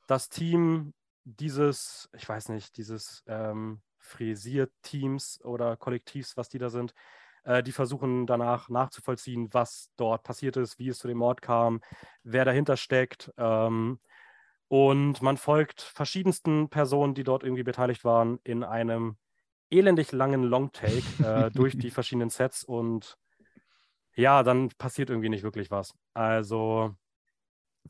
das Team dieses, ich weiß nicht, dieses ähm, Frisierteams oder Kollektivs, was die da sind, äh, die versuchen danach nachzuvollziehen, was dort passiert ist, wie es zu dem Mord kam, wer dahinter steckt. Ähm, und man folgt verschiedensten Personen, die dort irgendwie beteiligt waren, in einem elendig langen Longtake äh, durch die verschiedenen Sets und ja, dann passiert irgendwie nicht wirklich was. Also,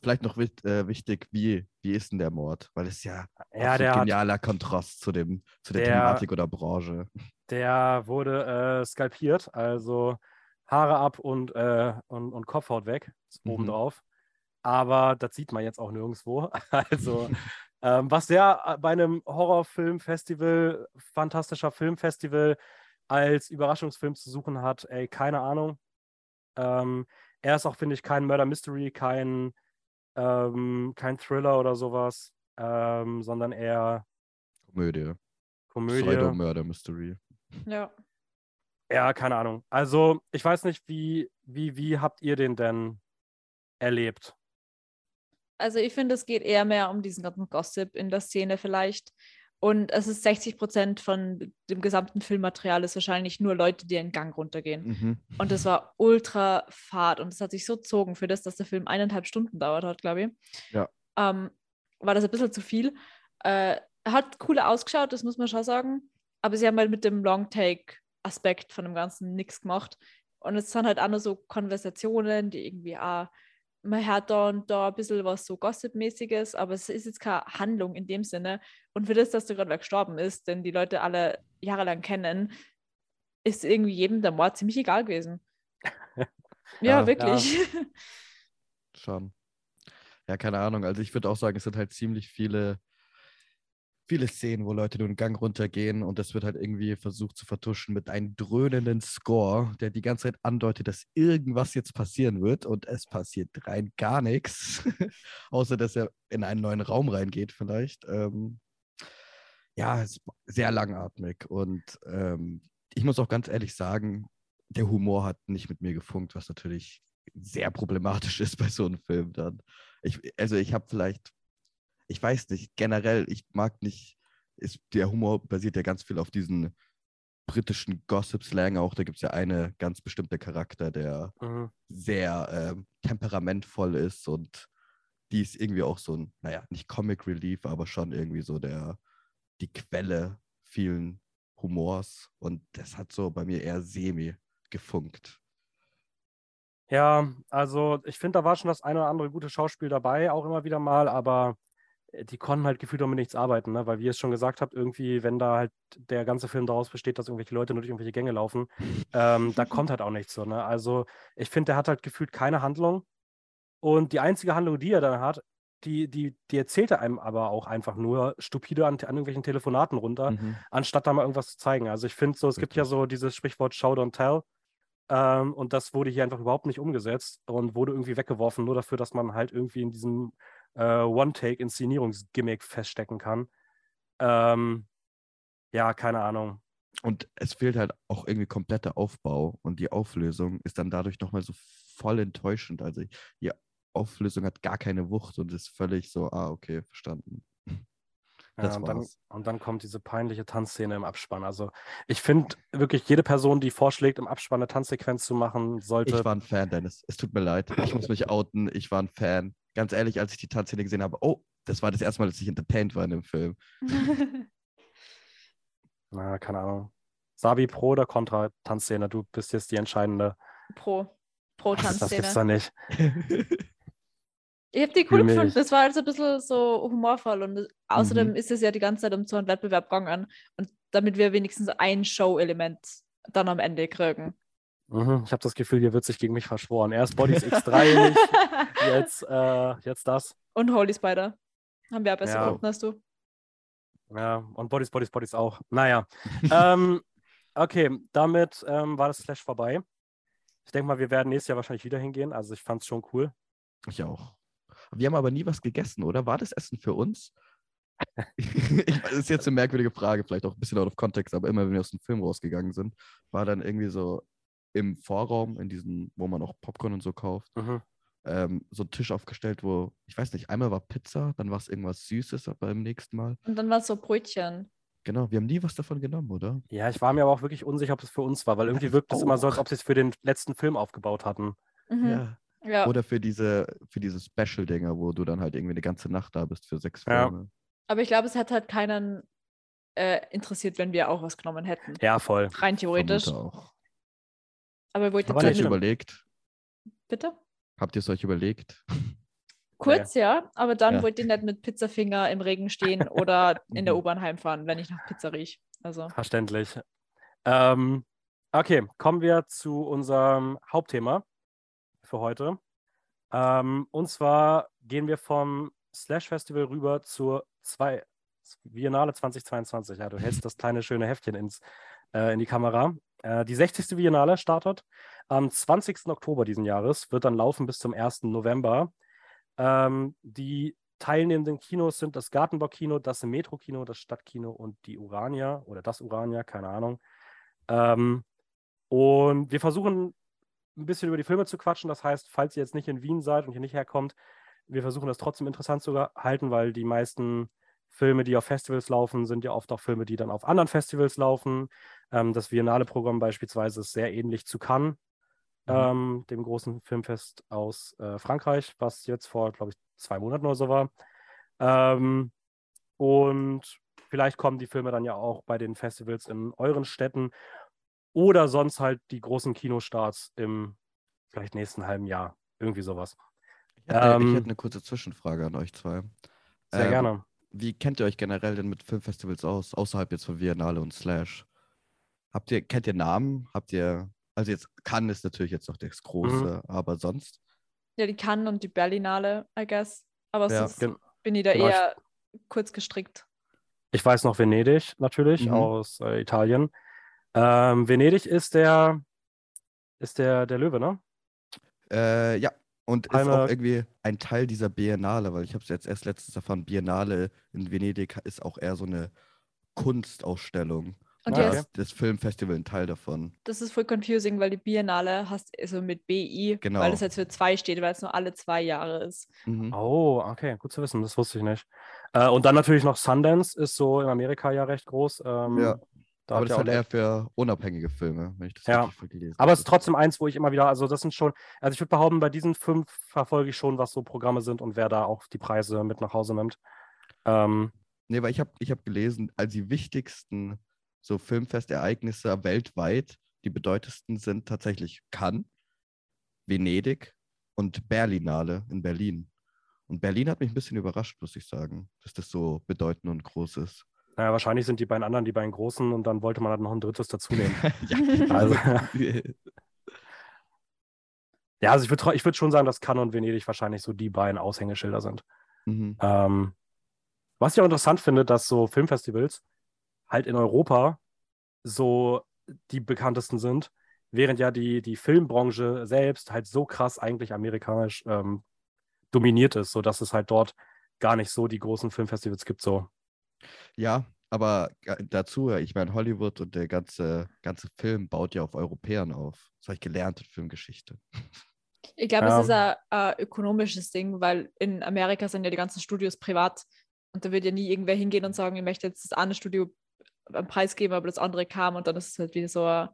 Vielleicht noch wit- äh, wichtig, wie, wie ist denn der Mord? Weil es ja, ja, absolut der, hat, genialer Kontrast zu, dem, zu der, Der- Thematik oder Branche. der wurde äh, skalpiert, also Haare ab und, äh, und, und Kopfhaut weg, Mhm. obendrauf. Aber das sieht man jetzt auch nirgendwo. Also, ähm, was der äh, bei einem Horrorfilmfestival, fantastischer Filmfestival, als Überraschungsfilm zu suchen hat, ey, keine Ahnung. Ähm, er ist auch, finde ich, kein Murder Mystery, kein, ähm, kein Thriller oder sowas, ähm, sondern eher Komödie. Komödie. Pseudo-Murder-Mystery. Ja. Ja, keine Ahnung. Also, ich weiß nicht, wie, wie, wie habt ihr den denn erlebt? Also ich finde, es geht eher mehr um diesen ganzen Gossip in der Szene vielleicht. Und es ist 60 Prozent von dem gesamten Filmmaterial ist wahrscheinlich nur Leute, die in den Gang runtergehen. Mhm. Und das war ultra fad und es hat sich so gezogen für das, dass der Film eineinhalb Stunden dauert hat, glaube ich. Ja. Ähm, war das ein bisschen zu viel. Äh, hat cooler ausgeschaut, das muss man schon sagen. Aber sie haben halt mit dem Long-Take-Aspekt von dem Ganzen nichts gemacht. Und es sind halt auch nur so Konversationen, die irgendwie auch, man hört da und da ein bisschen was so Gossip-mäßiges, aber es ist jetzt keine Handlung in dem Sinne. Und für das, dass der gerade gestorben ist, denn die Leute alle jahrelang kennen, ist irgendwie jedem der Mord ziemlich egal gewesen. ja, Ja, wirklich. Schon. Ja, keine Ahnung. Also ich würde auch sagen, es sind halt ziemlich viele, viele Szenen, wo Leute nur einen Gang runtergehen und das wird halt irgendwie versucht zu vertuschen mit einem dröhnenden Score, der die ganze Zeit andeutet, dass irgendwas jetzt passieren wird und es passiert rein gar nichts. Außer, dass er in einen neuen Raum reingeht vielleicht. Ähm, ja, sehr langatmig und ähm, ich muss auch ganz ehrlich sagen, der Humor hat nicht mit mir gefunkt, was natürlich sehr problematisch ist bei so einem Film dann. Ich, also ich habe vielleicht, ich weiß nicht, generell, ich mag nicht, ist, der Humor basiert ja ganz viel auf diesen britischen Gossip-Slang auch. Da gibt es ja eine ganz bestimmte Charakter, der Mhm. sehr ähm, temperamentvoll ist und die ist irgendwie auch so ein, naja, nicht Comic Relief, aber schon irgendwie so der, die Quelle vielen Humors und das hat so bei mir eher semi gefunkt. Ja, also ich finde, da war schon das eine oder andere gute Schauspiel dabei, auch immer wieder mal, aber äh, die konnten halt gefühlt auch mit nichts arbeiten, ne? Weil wie ihr es schon gesagt habt, irgendwie, wenn da halt der ganze Film daraus besteht, dass irgendwelche Leute nur durch irgendwelche Gänge laufen, ähm, da kommt halt auch nichts so, ne? Also ich finde, der hat halt gefühlt keine Handlung. Und die einzige Handlung, die er dann hat, die, die, die erzählt er einem aber auch einfach nur stupide an, an irgendwelchen Telefonaten runter, Mhm. anstatt da mal irgendwas zu zeigen. Also ich finde so, es gibt ja Richtig. so dieses Sprichwort Show don't tell. Ähm, und das wurde hier einfach überhaupt nicht umgesetzt und wurde irgendwie weggeworfen, nur dafür, dass man halt irgendwie in diesem äh, One-Take-Inszenierungsgimmick feststecken kann. Ähm, ja, keine Ahnung. Und es fehlt halt auch irgendwie kompletter Aufbau und die Auflösung ist dann dadurch nochmal so voll enttäuschend. Also die Auflösung hat gar keine Wucht und ist völlig so, ah, okay, verstanden. Ja, und, dann, und dann kommt diese peinliche Tanzszene im Abspann. Also ich finde wirklich, jede Person, die vorschlägt, im Abspann eine Tanzsequenz zu machen, sollte. Ich war ein Fan, Dennis. Es tut mir leid. Ich muss mich outen. Ich war ein Fan. Ganz ehrlich, als ich die Tanzszene gesehen habe, oh, das war das erste Mal, dass ich entertained war in dem Film. Na, keine Ahnung. Sabi pro oder contra Tanzszene? Du bist jetzt die entscheidende. pro. Pro Das, das gibt's Tanzszene. doch nicht. Ich habe die Fühl cool mich- gefunden. Das war also ein bisschen so humorvoll. Und außerdem Mhm. ist es ja die ganze Zeit um so einen Wettbewerb gegangen. Und damit wir wenigstens ein Show-Element dann am Ende kriegen. Mhm, ich habe das Gefühl, hier wird sich gegen mich verschworen. Erst Bodies X3 nicht, jetzt, äh, jetzt das. Und Holy Spider. Haben wir ja besser Ja. gefunden als du. Ja, und Bodies, Bodies, Bodies auch. Naja. ähm, okay, damit ähm, war das Slash vorbei. Ich denke mal, wir werden nächstes Jahr wahrscheinlich wieder hingehen. Also ich fand es schon cool. Ich auch. Wir haben aber nie was gegessen, oder? War das Essen für uns? ich, das ist jetzt eine merkwürdige Frage, vielleicht auch ein bisschen out of context, aber immer wenn wir aus dem Film rausgegangen sind, war dann irgendwie so im Vorraum, in diesem, wo man auch Popcorn und so kauft, Mhm. ähm, so ein Tisch aufgestellt, wo, ich weiß nicht, einmal war Pizza, dann war es irgendwas Süßes beim nächsten Mal. Und dann war es so Brötchen. Genau, wir haben nie was davon genommen, oder? Ja, ich war mir aber auch wirklich unsicher, ob es für uns war, weil irgendwie wirkt es immer so, als ob sie es für den letzten Film aufgebaut hatten. Mhm. Ja. Ja. Oder für diese, für diese Special-Dinger, wo du dann halt irgendwie eine ganze Nacht da bist für sechs Ja. Filme. Aber ich glaube, es hat halt keinen äh, interessiert, wenn wir auch was genommen hätten. Ja, voll. Rein theoretisch. Auch. Aber ihr wollt Aber jetzt Habt ihr euch überlegt? bitte? Habt ihr es euch überlegt? Kurz, ja, aber dann Ja. wollt ihr nicht mit Pizzafinger im Regen stehen oder in der. U-Bahn heimfahren, wenn ich nach Pizza rieche. Also, Verständlich. Ähm, okay, kommen wir zu unserem Hauptthema für heute. Ähm, und zwar gehen wir vom Slash Festival rüber zur zwei, Biennale 2022. Ja, du hältst das kleine schöne Heftchen ins, äh, in die Kamera. Äh, die 60. Biennale startet am 20. Oktober diesen Jahres, wird dann laufen bis zum 1. November. Ähm, die teilnehmenden Kinos sind das Gartenbaukino, das Metro-Kino, das Stadtkino und die Urania oder das Urania, keine Ahnung. Ähm, und wir versuchen ein bisschen über die Filme zu quatschen. Das heißt, falls ihr jetzt nicht in Wien seid und hier nicht herkommt, wir versuchen das trotzdem interessant zu halten, weil die meisten Filme, die auf Festivals laufen, sind ja oft auch Filme, die dann auf anderen Festivals laufen. Ähm, das Biennale-Programm beispielsweise ist sehr ähnlich zu Cannes, Mhm. ähm, dem großen Filmfest aus äh, Frankreich, was jetzt vor, glaube ich, zwei Monaten oder so war. Ähm, und vielleicht kommen die Filme dann ja auch bei den Festivals in euren Städten. Oder sonst halt die großen Kinostarts im vielleicht nächsten halben Jahr. Irgendwie sowas. Ich hätte, ich Ähm, hätte eine kurze Zwischenfrage an euch zwei. Sehr Ähm, gerne. Wie kennt ihr euch generell denn mit Filmfestivals aus, außerhalb jetzt von Biennale und Slash? Habt ihr, kennt ihr Namen? Habt ihr, also jetzt Cannes ist natürlich jetzt noch das große, aber sonst? Ja, die Cannes und die Berlinale, I guess. Aber Ja, sonst gen- bin ich da genau, ich- eher kurz gestrickt. Ich weiß noch Venedig natürlich Mhm. aus äh, Italien. Ähm, Venedig ist der, ist der, der Löwe, ne? Äh, ja, und ist Palme- auch irgendwie ein Teil dieser Biennale, weil ich habe es jetzt erst letztens erfahren, Biennale in Venedig ist auch eher so eine Kunstausstellung. Und Ah, da ja, okay. ist das Filmfestival ein Teil davon. das ist voll confusing, weil die Biennale hast also mit BI, Genau. weil das jetzt für zwei steht, weil es nur alle zwei Jahre ist. Mhm. Oh, okay, gut zu wissen, das wusste ich nicht. Äh, und dann natürlich noch Sundance, ist so in Amerika ja recht groß. Ähm, Ja. da Aber das ist halt eher für unabhängige Filme, wenn ich das Ja. richtig vergelesen Aber es ist habe. trotzdem eins, wo ich immer wieder, also das sind schon, also ich würde behaupten, bei diesen fünf verfolge ich schon, was so Programme sind und wer da auch die Preise mit nach Hause nimmt. Ähm, Nee, weil ich habe ich hab gelesen, also die wichtigsten so Filmfestereignisse weltweit, die bedeutendsten sind tatsächlich Cannes, Venedig und Berlinale in Berlin. Und Berlin hat mich ein bisschen überrascht, muss ich sagen, dass das so bedeutend und groß ist. naja, wahrscheinlich sind die beiden anderen die beiden großen und dann wollte man halt noch ein drittes dazu nehmen. ja, Also, ja, also ich würde ich würd schon sagen, dass Cannes und Venedig wahrscheinlich so die beiden Aushängeschilder sind. mhm. Ähm, was ich auch interessant finde, dass so Filmfestivals halt in Europa so die bekanntesten sind, während ja die, die Filmbranche selbst halt so krass eigentlich amerikanisch ähm, dominiert ist, sodass es halt dort gar nicht so die großen Filmfestivals gibt. So. ja, aber dazu, ich meine, Hollywood und der ganze, ganze Film baut ja auf Europäern auf. Das habe ich gelernt in Filmgeschichte. Ich glaube, Ja. es ist ein, ein ökonomisches Ding, weil in Amerika sind ja die ganzen Studios privat und da wird ja nie irgendwer hingehen und sagen, ich möchte jetzt das eine Studio einen Preis geben, aber das andere kam und dann ist es halt wieder so ein,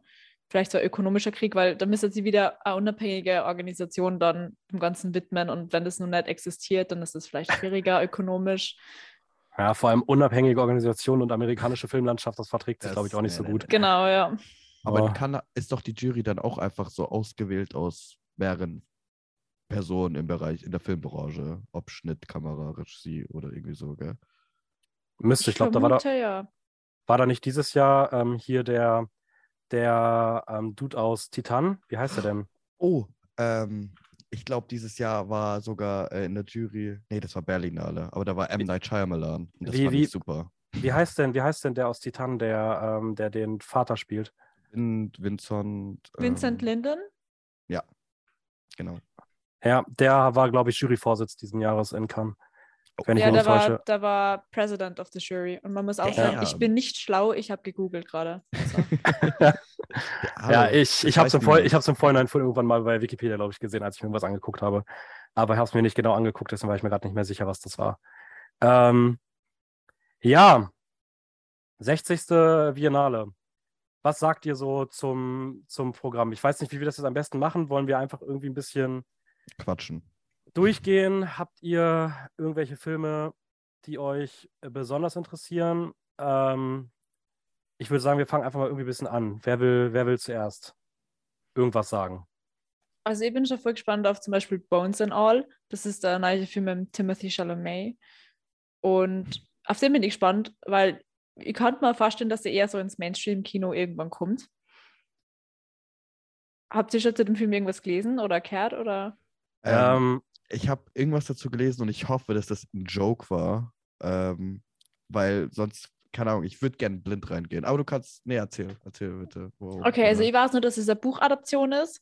vielleicht so ein ökonomischer Krieg, weil da müsste sie wieder eine unabhängige Organisation dann dem Ganzen widmen und wenn das nun nicht existiert, dann ist es vielleicht schwieriger ökonomisch. Ja, vor allem unabhängige Organisationen und amerikanische Filmlandschaft, das verträgt sich, Das- glaube ich, auch nicht so gut. Genau, ja. Aber Oh. kann, ist doch die Jury dann auch einfach so ausgewählt aus mehreren Personen im Bereich, in der Filmbranche, ob Schnitt, Kamera, Regie oder irgendwie so, gell? Müsste, ich glaube, da war da, ja. War da nicht dieses Jahr ähm, hier der, der ähm, Dude aus Titan, wie heißt er denn? Oh, ähm, ich glaube, dieses Jahr war sogar äh, in der Jury, nee, das war Berlinale, aber da war M. Night Shyamalan. Und das Wie- fand wie- ich super. Wie heißt denn, wie heißt denn der aus Titan, der, ähm, der den Vater spielt? Vin, Vincent. Vincent ähm, Linden? Genau. Ja, der war, glaube ich, Juryvorsitz diesen Jahres in Cannes. Wenn ich Ja, nicht war, täusche. der war President of the Jury. Und man muss auch sagen, ich bin nicht schlau, ich habe gegoogelt gerade. Also, Ja, ich, ich habe es im, Vor ich im Vorhinein von irgendwann mal bei Wikipedia, glaube ich, gesehen, als ich mir irgendwas angeguckt habe. Aber ich habe es mir nicht genau angeguckt, deswegen war ich mir gerade nicht mehr sicher, was das war. Ähm, ja, 60. Biennale. Was sagt ihr so zum, zum Programm? Ich weiß nicht, wie wir das jetzt am besten machen. Wollen wir einfach irgendwie ein bisschen Quatschen. Durchgehen? Habt ihr irgendwelche Filme, die euch äh, besonders interessieren? Ähm, ich würde sagen, wir fangen einfach mal irgendwie ein bisschen an. Wer will, wer will zuerst irgendwas sagen? also ich bin schon voll gespannt auf zum Beispiel Bones and All. Das ist der neue Film mit Timothy Chalamet. Und auf den bin ich gespannt, weil ich könnte mir vorstellen, dass er eher so ins Mainstream-Kino irgendwann kommt. Habt ihr schon zu dem Film irgendwas gelesen oder gehört? Oder? Ähm, Ähm, ich habe irgendwas dazu gelesen und ich hoffe, dass das ein Joke war. Ähm, weil sonst, keine Ahnung, ich würde gerne blind reingehen. Aber du kannst, nee, erzähl, erzähl bitte. Wo- Okay, also ich weiß nur, dass es eine Buchadaption ist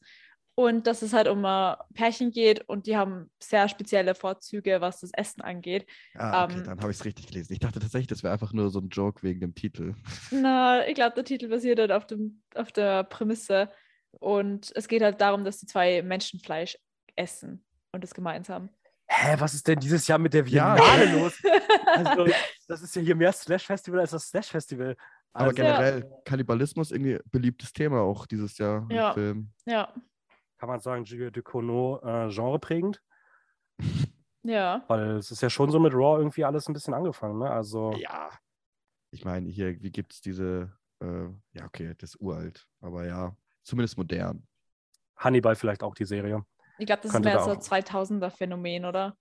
und dass es halt um ein Pärchen geht und die haben sehr spezielle Vorzüge, was das Essen angeht. Ah, okay, ähm, dann habe ich es richtig gelesen. Ich dachte tatsächlich, das wäre einfach nur so ein Joke wegen dem Titel. Na, ich glaube, der Titel basiert halt auf, dem, auf der Prämisse und es geht halt darum, dass die zwei Menschenfleisch essen und es gemeinsam. hä, was ist denn dieses Jahr mit der Ja, Biennale los? Also, das ist ja hier mehr Slash-Festival als das Slash-Festival. Aber Also, generell, Kannibalismus irgendwie beliebtes Thema auch dieses Jahr Ja. im Film. ja, kann man sagen, Jules Ducournau äh, genreprägend, ja. weil es ist ja schon so mit Raw irgendwie alles ein bisschen angefangen, ne? Also, Ja. Ich meine, hier, wie gibt es diese Äh, ja, okay, das ist uralt. Aber ja, zumindest modern. Hannibal vielleicht auch die Serie. Ich glaube, das ist mehr da so auch- 2000er Phänomen, oder?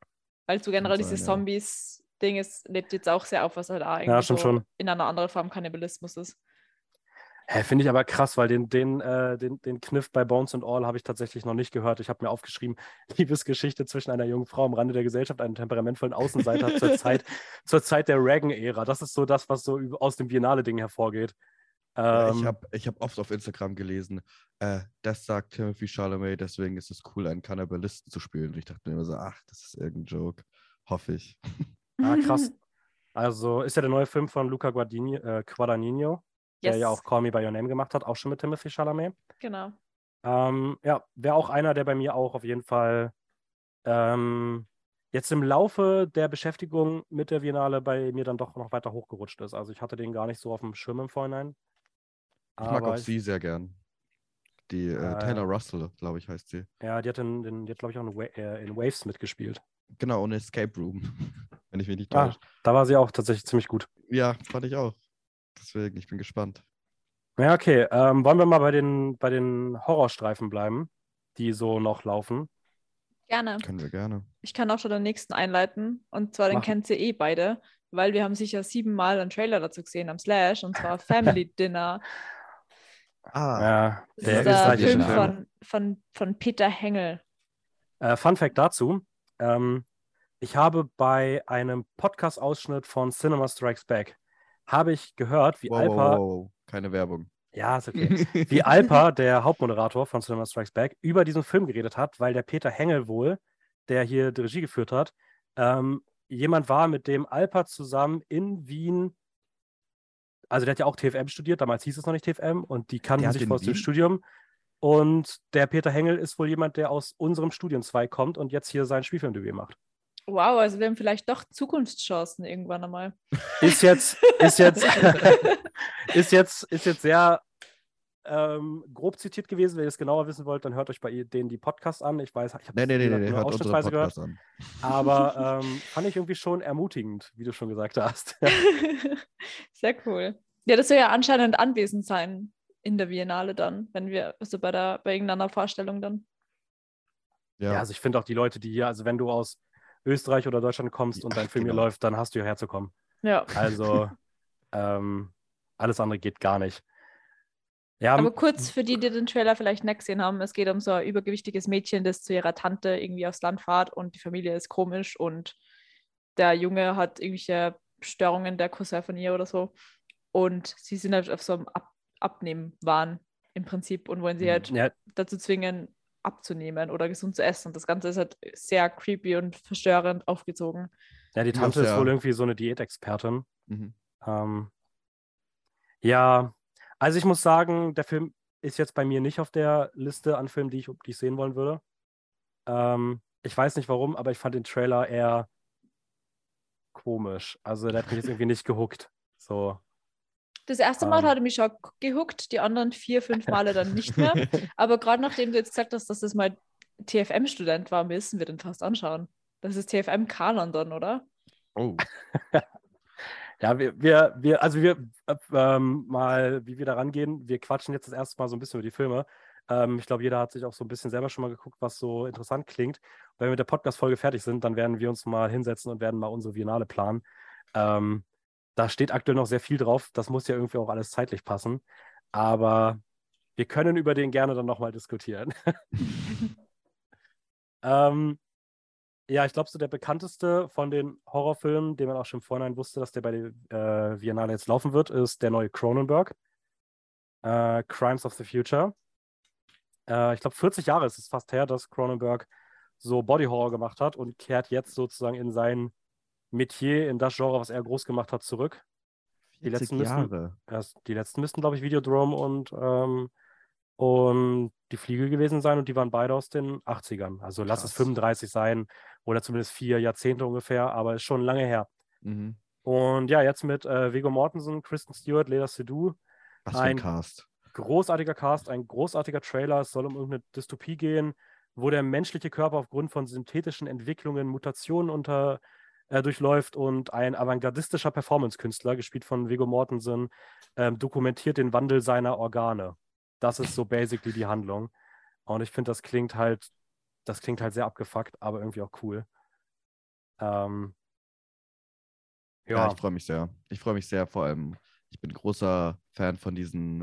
Weil so generell Kann dieses sein, ja. Zombies-Ding ist, lebt jetzt auch sehr auf, was halt auch Ja, so schon. in einer anderen Form Kannibalismus ist. Hä, Finde ich aber krass, weil den, den, äh, den, den Kniff bei Bones and All habe ich tatsächlich noch nicht gehört. Ich habe mir aufgeschrieben, Liebesgeschichte zwischen einer jungen Frau am Rande der Gesellschaft, einem temperamentvollen Außenseiter zur Zeit, zur Zeit der Reagan-Ära. Das ist so das, was so aus dem Biennale-Ding hervorgeht. Ja, Ähm, ich habe ich hab oft auf Instagram gelesen, äh, das sagt Timothy Chalamet, deswegen ist es cool, einen Kannibalisten zu spielen. Und ich dachte mir immer so, ach, das ist irgendein Joke. Hoffe ich. ah, krass. Also ist ja der neue Film von Luca Guadagnino, äh, Guadagnino der ja Yes, auch Call Me By Your Name gemacht hat, auch schon mit Timothy Chalamet. Genau. Ähm, ja, wäre auch einer, der bei mir auch auf jeden Fall ähm, jetzt im Laufe der Beschäftigung mit der Biennale bei mir dann doch noch weiter hochgerutscht ist. Also ich hatte den gar nicht so auf dem Schirm im Vorhinein. Ich mag auch sie sehr gern. Die äh, Ah, Taylor. Russell, glaube ich, heißt sie. Ja, die hat, in, in, die hat glaube ich, auch in, Wa äh, in Waves mitgespielt. Genau, und Escape Room, wenn ich mich nicht Ah. täusche. Da war sie auch tatsächlich ziemlich gut. Ja, fand ich auch. Deswegen, ich bin gespannt. Ja, okay. Ähm, wollen wir mal bei den, bei den Horrorstreifen bleiben, die so noch laufen? Gerne. Können wir gerne. Ich kann auch schon den nächsten einleiten. Und zwar, den Mach. kennt ihr eh beide, weil wir haben sicher siebenmal einen Trailer dazu gesehen am Slash, und zwar Family Dinner. Ah, Ja, Das der ist der Film. von, von, von Peter Hengel. Äh, Fun Fact dazu: ähm, Ich habe bei einem Podcast-Ausschnitt von Cinema Strikes Back habe ich gehört, wie wow, Alpa, wow, wow. keine Werbung. ja, ist okay, wie Alpa, der Hauptmoderator von Cinema Strikes Back, über diesen Film geredet hat, weil der Peter Hengel wohl, der hier die Regie geführt hat, ähm, jemand war, mit dem Alpa zusammen in Wien, also der hat ja auch TFM studiert, damals hieß es noch nicht TFM, und die kannten sich aus dem? Studium. Und der Peter Hengel ist wohl jemand, der aus unserem Studienzweig kommt und jetzt hier sein Spielfilmdebüt macht. Wow, also wir haben vielleicht doch Zukunftschancen irgendwann einmal. Ist jetzt, ist jetzt, ist jetzt, ist jetzt sehr ähm, grob zitiert gewesen. Wenn ihr es genauer wissen wollt, dann hört euch bei denen die Podcasts an. Ich weiß, ich habe Nee, nee, nee, nur nee, unsere ausschnittsweise gehört. An. Aber ähm, fand ich irgendwie schon ermutigend, wie du schon gesagt hast. Sehr cool. Ja, das soll ja anscheinend anwesend sein in der Biennale dann, wenn wir, also bei der, bei irgendeiner Vorstellung dann. ja. Ja, also ich finde auch die Leute, die hier, also wenn du aus Österreich oder Deutschland kommst und Ja, dein Film hier genau. läuft, dann hast du hierher zu kommen. Ja. Also ähm, alles andere geht gar nicht. Ja, Aber kurz für die, die den Trailer vielleicht nicht gesehen haben, es geht um so ein übergewichtiges Mädchen, das zu ihrer Tante irgendwie aufs Land fährt und die Familie ist komisch und der Junge hat irgendwelche Störungen, der Cousin von ihr oder so. Und sie sind halt auf so einem Ab Abnehmen-Wahn im Prinzip und wollen sie Mhm. halt ja, dazu zwingen, abzunehmen oder gesund zu essen. Und das Ganze ist halt sehr creepy und verstörend aufgezogen. ja, die Ja, Tante ist sehr. wohl irgendwie so eine Diätexpertin. mhm. Ähm, ja, also ich muss sagen, der Film ist jetzt bei mir nicht auf der Liste an Filmen, die ich, die ich sehen wollen würde. Ähm, ich weiß nicht warum, aber ich fand den Trailer eher komisch. Also der hat mich jetzt irgendwie nicht gehuckt. So. Das erste Mal Ähm. hat er mich schon gehuckt, die anderen vier, fünf Male dann nicht mehr. Aber gerade nachdem du jetzt gesagt hast, dass das mal TFM-Student war, müssen wir den fast anschauen. Das ist TFM-Kanon dann, oder? Oh, Ja, wir, wir, wir also wir äh, ähm, mal, wie wir da rangehen, wir quatschen jetzt das erste Mal so ein bisschen über die Filme. Ähm, ich glaube, jeder hat sich auch so ein bisschen selber schon mal geguckt, was so interessant klingt. Wenn wir mit der Podcast-Folge fertig sind, dann werden wir uns mal hinsetzen und werden mal unsere Biennale planen. Ähm, da steht aktuell noch sehr viel drauf. Das muss ja irgendwie auch alles zeitlich passen. Aber wir können über den gerne dann nochmal diskutieren. ähm, ja, ich glaube, so der bekannteste von den Horrorfilmen, den man auch schon vorhin wusste, dass der bei der äh, Biennale jetzt laufen wird, ist der neue Cronenberg. Äh, Crimes of the Future. Äh, ich glaube, 40 Jahre ist es fast her, dass Cronenberg so Body Horror gemacht hat und kehrt jetzt sozusagen in sein Metier, in das Genre, was er groß gemacht hat, zurück. Die 40 letzten müssen- Jahre. Erst die letzten müssten, glaube ich, Videodrome und, ähm, und die Fliege gewesen sein und die waren beide aus den 80ern. Also lass es Krass. 35 sein oder zumindest vier Jahrzehnte ungefähr, aber ist schon lange her. Mhm. Und ja, jetzt mit äh, Viggo Mortensen, Kristen Stewart, Leda Seydoux, Was ein Ein- Cast. großartiger Cast, ein großartiger Trailer. Es soll um irgendeine Dystopie gehen, wo der menschliche Körper aufgrund von synthetischen Entwicklungen, Mutationen unter, äh, durchläuft und ein avantgardistischer Performance-Künstler, gespielt von Viggo Mortensen, ähm, dokumentiert den Wandel seiner Organe. Das ist so basically die Handlung. Und ich finde, das klingt halt, das klingt halt sehr abgefuckt, aber irgendwie auch cool. Ähm, Ja, ja, ich freue mich sehr. Ich freue mich sehr, vor allem, ich bin großer Fan von diesen,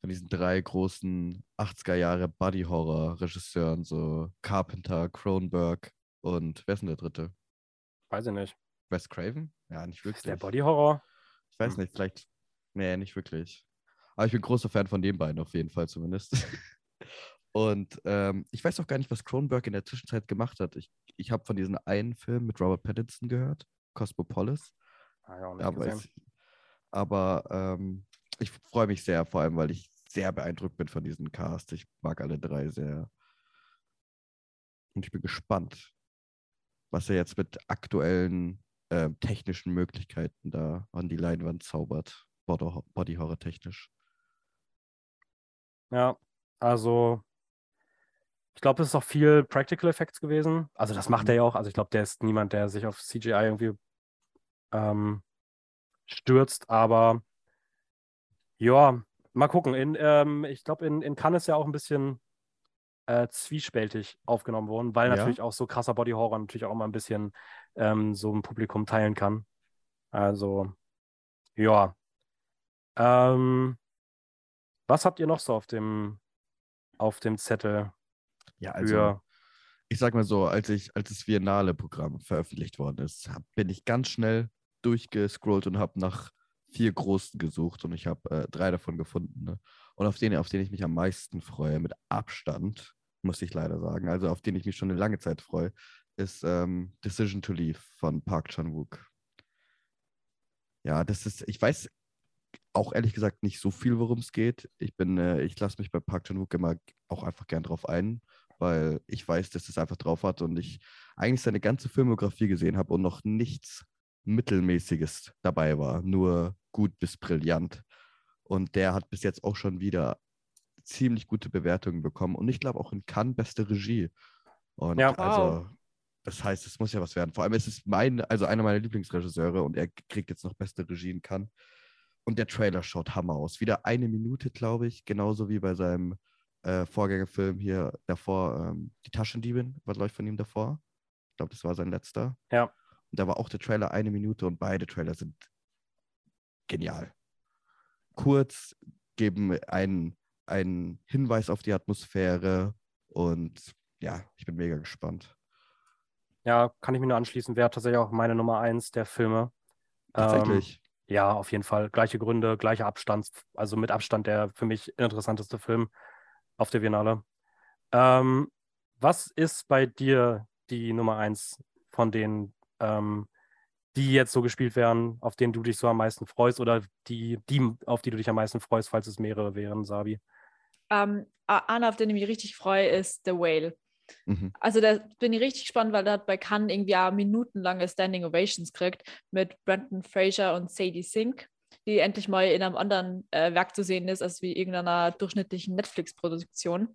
von diesen drei großen 80er Jahre Buddy-Horror-Regisseuren, so Carpenter, Cronenberg und wer ist denn der dritte? weiß ich nicht. Wes Craven? Ja, nicht Ist der wirklich. Body-Horror? Ich weiß Hm. nicht, vielleicht. Nee, nicht wirklich. Aber ich bin großer Fan von den beiden auf jeden Fall zumindest. Und ähm, ich weiß auch gar nicht, was Cronenberg in der Zwischenzeit gemacht hat. Ich, ich habe von diesem einen Film mit Robert Pattinson gehört, Cosmopolis. Ah, ja, Aber, gesehen. es, aber ähm, ich freue mich sehr, vor allem, weil ich sehr beeindruckt bin von diesem Cast. Ich mag alle drei sehr. Und ich bin gespannt, was er jetzt mit aktuellen ähm, technischen Möglichkeiten da an die Leinwand zaubert. Body- Body-Horror technisch. Ja, also ich glaube, es ist auch viel Practical Effects gewesen. Also das macht Mhm. er ja auch. Also ich glaube, der ist niemand, der sich auf CGI irgendwie ähm, stürzt. Aber ja, mal gucken. In, ähm, ich glaube, in, in Cannes ist ja auch ein bisschen äh, zwiespältig aufgenommen worden, weil Ja? natürlich auch so krasser Body Horror natürlich auch immer ein bisschen ähm, so ein Publikum teilen kann. Also ja. Ähm, was habt ihr noch so auf dem auf dem Zettel Ja, also ich sag mal so, als ich, als das Viennale-Programm veröffentlicht worden ist, hab, bin ich ganz schnell durchgescrollt und habe nach vier großen gesucht und ich habe äh, drei davon gefunden. Ne? Und auf den, auf den ich mich am meisten freue, mit Abstand, muss ich leider sagen, also auf den ich mich schon eine lange Zeit freue, ist ähm, Decision to Leave von Park Chan-wook. Ja, das ist, ich weiß auch ehrlich gesagt nicht so viel, worum es geht. Ich bin, äh, ich lasse mich bei Park Chan-wook immer auch einfach gern drauf ein, weil ich weiß, dass es einfach drauf hat und ich eigentlich seine ganze Filmografie gesehen habe und noch nichts Mittelmäßiges dabei war, nur gut bis brillant. Und der hat bis jetzt auch schon wieder ziemlich gute Bewertungen bekommen und ich glaube auch in Cannes beste Regie. Und Ja. also, das heißt, es muss ja was werden. Vor allem ist es mein, also einer meiner Lieblingsregisseure und er kriegt jetzt noch beste Regie in Cannes. Und der Trailer schaut Hammer aus. Wieder eine Minute, glaube ich, genauso wie bei seinem äh, Vorgängerfilm hier davor, ähm, Die Taschendiebin, was läuft von ihm davor? Ich glaube, das war sein letzter. Ja. Und da war auch der Trailer eine Minute und beide Trailer sind genial. Kurz, geben einen, einen Hinweis auf die Atmosphäre und ja, ich bin mega gespannt. ja, kann ich mir nur anschließen, wäre tatsächlich auch meine Nummer eins der Filme. Ähm, Tatsächlich. Ja, auf jeden Fall. Gleiche Gründe, gleicher Abstand, also mit Abstand der für mich interessanteste Film auf der Biennale. Ähm, was ist bei dir die Nummer eins von denen, ähm, die jetzt so gespielt werden, auf denen du dich so am meisten freust oder die, die, auf die du dich am meisten freust, falls es mehrere wären, Sabi? Ähm, Anna, auf den ich mich richtig freue, ist The Whale. Mhm. Also da bin ich richtig gespannt, weil der hat bei Cannes irgendwie auch minutenlange Standing Ovations gekriegt mit Brandon Fraser und Sadie Sink, die endlich mal in einem anderen äh, Werk zu sehen ist, als wie irgendeiner durchschnittlichen Netflix-Produktion.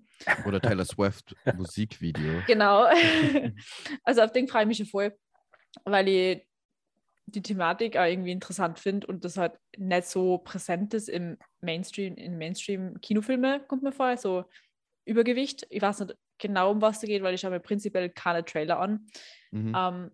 Oder Taylor Swift Musikvideo. Genau. also auf den freue ich mich schon voll, weil ich die Thematik auch irgendwie interessant finde und das halt nicht so präsent ist im Mainstream, in Mainstream-Kinofilme, kommt mir vor, so Übergewicht. Ich weiß nicht genau, um was es geht, weil ich schaue mir prinzipiell keine Trailer an. Mhm. Ähm,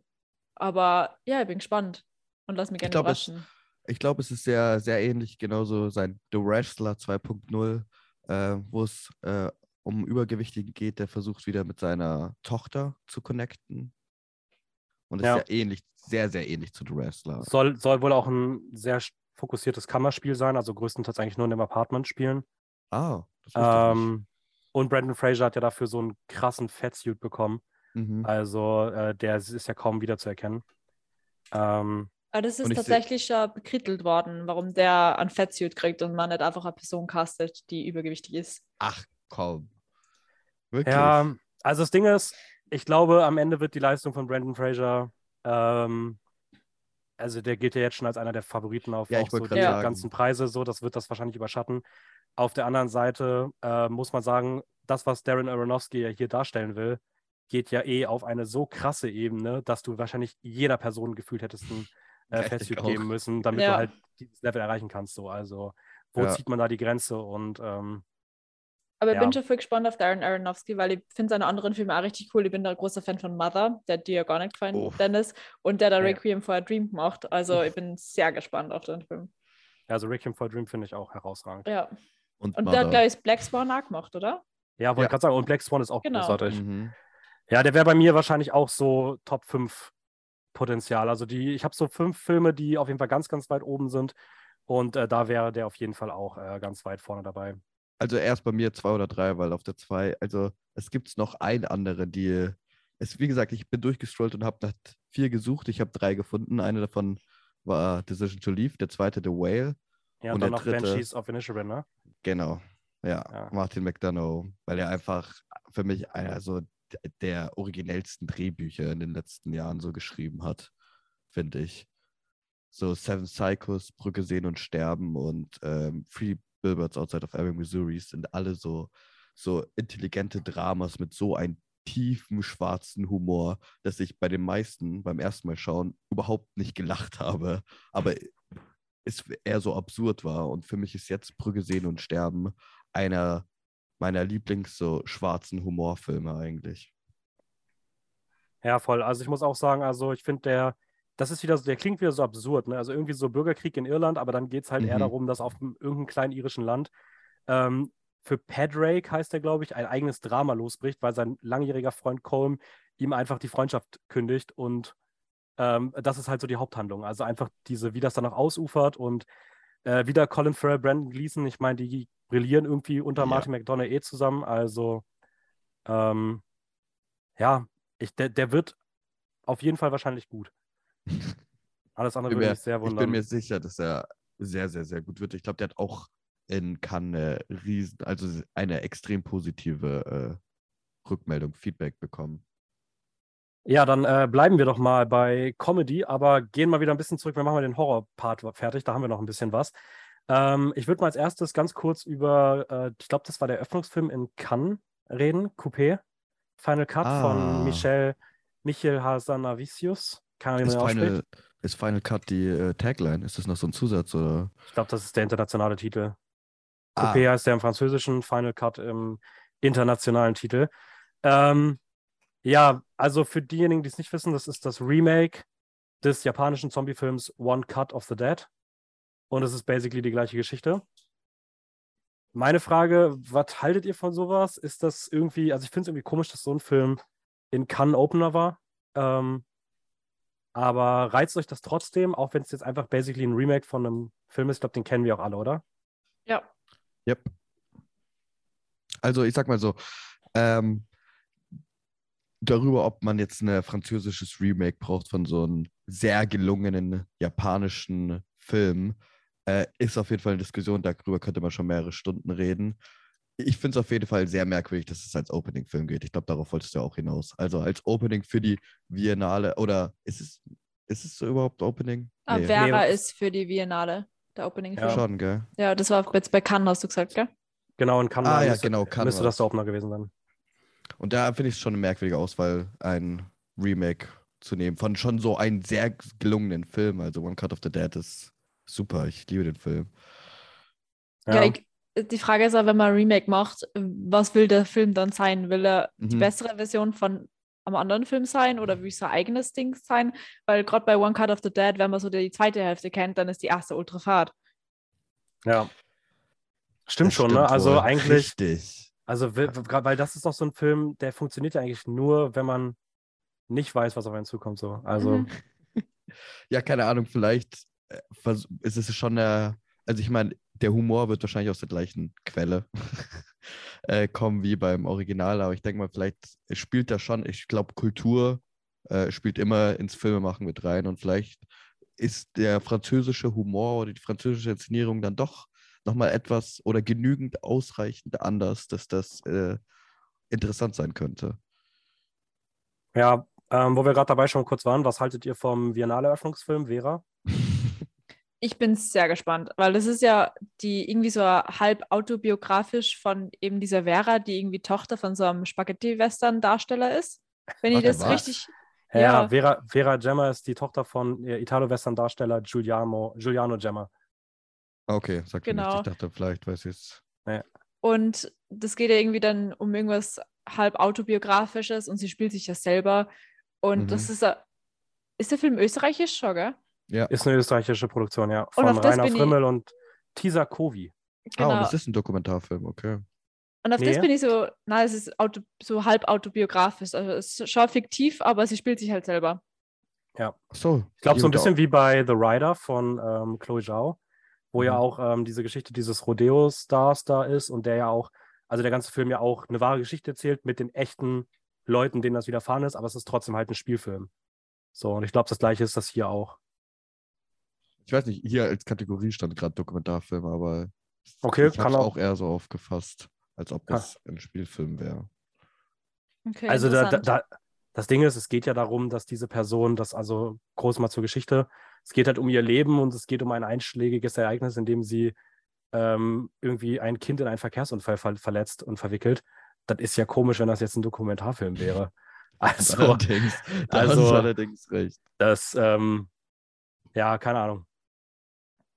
aber ja, ich bin gespannt und lass mich gerne glaub, es- überraschen. Ich glaube, es ist sehr, sehr ähnlich, genauso sein The Wrestler 2.0, äh, wo es äh, um Übergewichtigen geht, der versucht wieder mit seiner Tochter zu connecten. Und ist Ja. ja ähnlich, sehr, sehr ähnlich zu The Wrestler. Soll, soll wohl auch ein sehr fokussiertes Kammerspiel sein, also größtenteils eigentlich nur in dem Apartment spielen. Ah, das ich nicht. Ähm, und Brandon Fraser hat ja dafür so einen krassen Fettsuit bekommen. Mhm. Also äh, der ist ja kaum wiederzuerkennen. Ähm, Aber das ist tatsächlich schon bekrittelt worden, warum der ein Fettsuit kriegt und man nicht einfach eine Person castet, die übergewichtig ist. Ach, komm. Wirklich? ja, also das Ding ist, ich glaube, am Ende wird die Leistung von Brandon Fraser, ähm, also der gilt ja jetzt schon als einer der Favoriten auf Ja, auch so die sagen. ganzen Preise, so, das wird das wahrscheinlich überschatten. Auf der anderen Seite äh, muss man sagen, das, was Darren Aronofsky ja hier darstellen will, geht ja eh auf eine so krasse Ebene, dass du wahrscheinlich jeder Person gefühlt hättest ein äh, Festzug geben müssen, damit Ja. du halt dieses Level erreichen kannst. So. Also, wo Ja. zieht man da die Grenze? Und ähm, Aber ich Ja. bin schon voll gespannt auf Darren Aronofsky, weil ich finde seine anderen Filme auch richtig cool. Ich bin da ein großer Fan von Mother, der hat dir ja gar nicht gefallen, Oh. Dennis. Und der da Ja. Requiem for a Dream gemacht. Also ich bin sehr gespannt auf den Film. also Requiem for a Dream finde ich auch herausragend. Ja. Und, Und der hat, glaube ich, Black Swan auch gemacht, oder? Ja, wollte Ja. gerade sagen, und Black Swan ist auch Genau. großartig. Mhm. Ja, der wäre bei mir wahrscheinlich auch so Top 5 Potenzial. Also die, ich habe so fünf Filme, die auf jeden Fall ganz, ganz weit oben sind. Und äh, da wäre der auf jeden Fall auch äh, ganz weit vorne dabei. Also erst bei mir zwei oder drei, weil auf der zwei, also es gibt noch ein andere, die, es, wie gesagt, ich bin durchgestrollt und habe nach vier gesucht. Ich habe drei gefunden. Eine davon war Decision to Leave, der zweite The Whale. Ja, Und und, der dann noch dritte- Banshees of Inisherin, ne? Genau, ja, Ja. Martin McDonough, weil er einfach für mich einer so der originellsten Drehbücher in den letzten Jahren so geschrieben hat, finde ich. So Seven Psychos, Brücke sehen und sterben und ähm, Free Billboards Outside of Ebbing, Missouri sind alle so, so intelligente Dramas mit so einem tiefen schwarzen Humor, dass ich bei den meisten beim ersten Mal schauen überhaupt nicht gelacht habe, aber es eher so absurd war. Und für mich ist jetzt Brücke sehen und sterben einer meiner Lieblings so schwarzen Humorfilme eigentlich. Ja, voll. Also ich muss auch sagen, also ich finde der, das ist wieder so, der klingt wieder so absurd, ne? Also irgendwie so Bürgerkrieg in Irland, aber dann geht es halt eher Mhm. darum, dass auf einem- irgendeinem kleinen irischen Land ähm, für Padrake heißt er, glaube ich, ein eigenes Drama losbricht, weil sein langjähriger Freund Colm ihm einfach die Freundschaft kündigt und ähm, das ist halt so die Haupthandlung. Also einfach diese, wie das dann auch ausufert und äh, wieder Colin Farrell, Brandon Gleason, ich meine, die brillieren irgendwie unter Ja. Martin McDonough eh zusammen, also ähm, ja, ich, der, der wird auf jeden Fall wahrscheinlich gut. Alles andere würde mich sehr Ich wundern. bin mir sicher, dass er sehr, sehr, sehr gut wird. Ich glaube, der hat auch in Cannes eine riesen, also eine extrem positive äh, Rückmeldung, Feedback bekommen. Ja, dann äh, bleiben wir doch mal bei Comedy, aber gehen mal wieder ein bisschen zurück. Wir machen mal den Horror-Part fertig, da haben wir noch ein bisschen was. Ähm, ich würde mal als erstes ganz kurz über, äh, ich glaube, das war der Öffnungsfilm in Cannes reden, Coupé, Final Cut Ah. von Michel, Michel Hazanavicius. Wie Ist. Final, ist Final Cut die äh, Tagline? Ist das noch so ein Zusatz? Oder? Ich glaube, das ist der internationale Titel. Ah, Coupé heißt der im Französischen, Final Cut im internationalen Titel. Ähm, ja, also für diejenigen, die es nicht wissen, das ist das Remake des japanischen Zombie-Films One Cut of the Dead. Und es ist basically die gleiche Geschichte. Meine Frage, was haltet ihr von sowas? Ist das irgendwie, also ich finde es irgendwie komisch, dass so ein Film in Cannes Opener war. Ähm, aber reizt euch das trotzdem, auch wenn es jetzt einfach basically ein Remake von einem Film ist? Ich glaube, den kennen wir auch alle, oder? Ja. Yep. Also ich sag mal so, ähm, darüber, ob man jetzt ein französisches Remake braucht von so einem sehr gelungenen japanischen Film, äh, ist auf jeden Fall eine Diskussion, darüber könnte man schon mehrere Stunden reden. Ich finde es auf jeden Fall sehr merkwürdig, dass es als Opening-Film geht. Ich glaube, darauf wolltest du auch hinaus. Also als Opening für die Biennale, oder ist es, ist es überhaupt Opening? Ah, Nee. Vera Nee, ist für die Biennale, der Opening Ja. Film. Schon, gell? Ja, das war jetzt bei Cannes, hast du gesagt, gell? Genau, in Cannes Ah, ja, müsste, genau, Cannes müsste das der Opener gewesen sein. Und da finde ich es schon eine merkwürdige Auswahl, ein Remake zu nehmen von schon so einem sehr gelungenen Film. Also One Cut of the Dead ist super. Ich liebe den Film. Ja, ich, die Frage ist ja, wenn man ein Remake macht, was will der Film dann sein? Will er die Mhm. bessere Version von einem anderen Film sein oder will es sein eigenes Ding sein? Weil gerade bei One Cut of the Dead, wenn man so die zweite Hälfte kennt, dann ist die erste ultra fad. Ja. Stimmt Das schon, ne? stimmt Also wohl. eigentlich, Richtig. also weil das ist doch so ein Film, der funktioniert ja eigentlich nur, wenn man nicht weiß, was auf einen zukommt. So. Also, Mhm. Ja, keine Ahnung, vielleicht äh, ist es schon der, also ich meine, der Humor wird wahrscheinlich aus der gleichen Quelle äh, kommen wie beim Original, aber ich denke mal, vielleicht spielt da schon, ich glaube, Kultur äh, spielt immer ins Filmemachen mit rein und vielleicht ist der französische Humor oder die französische Inszenierung dann doch nochmal etwas oder genügend ausreichend anders, dass das äh, interessant sein könnte. ja, ähm, wo wir gerade dabei schon kurz waren, was haltet ihr vom Biennale-Eröffnungsfilm, Vera? Ich bin sehr gespannt, weil das ist ja die irgendwie so halb autobiografisch von eben dieser Vera, die irgendwie Tochter von so einem Spaghetti-Western-Darsteller ist. Wenn Ach, ich das war's? richtig. Ja, Ja. Vera, Vera Gemma ist die Tochter von äh, Italo-Western-Darsteller Giuliano, Giuliano Gemma. Okay, sag Genau. nicht. Ich dachte, vielleicht weiß ich es. Und das geht ja irgendwie dann um irgendwas halb autobiografisches und sie spielt sich ja selber. Und Mhm. das ist, ist der Film österreichisch schon, gell? Ja. Ist eine österreichische Produktion, ja. Von das Rainer bin ich- Frimmel und Tisa Kovi. Ah, und es ist ein Dokumentarfilm, okay. Und auf das Nee. bin ich so, na, es ist auto, so halb autobiografisch. Also es ist schon fiktiv, aber sie spielt sich halt selber. Ach so. Ich glaube, so ein bisschen wie bei The Rider von ähm, Chloe Zhao, wo ja Mhm. auch ähm, diese Geschichte dieses Rodeo-Stars da ist und der ja auch, also der ganze Film ja auch eine wahre Geschichte erzählt mit den echten Leuten, denen das widerfahren ist, aber es ist trotzdem halt ein Spielfilm. So, und ich glaube, das gleiche ist das hier auch. Ich weiß nicht, hier als Kategorie stand gerade Dokumentarfilm, aber Okay, ich habe es auch- eher so aufgefasst, als ob Kann- das ein Spielfilm wäre. Okay, Also da, da, das Ding ist, es geht ja darum, dass diese Person, das also groß mal zur Geschichte, es geht halt um ihr Leben und es geht um ein einschlägiges Ereignis, in dem sie ähm, irgendwie ein Kind in einen Verkehrsunfall ver verletzt und verwickelt. Das ist ja komisch, wenn das jetzt ein Dokumentarfilm wäre. Also, allerdings, also- allerdings recht. das, ähm, ja, keine Ahnung.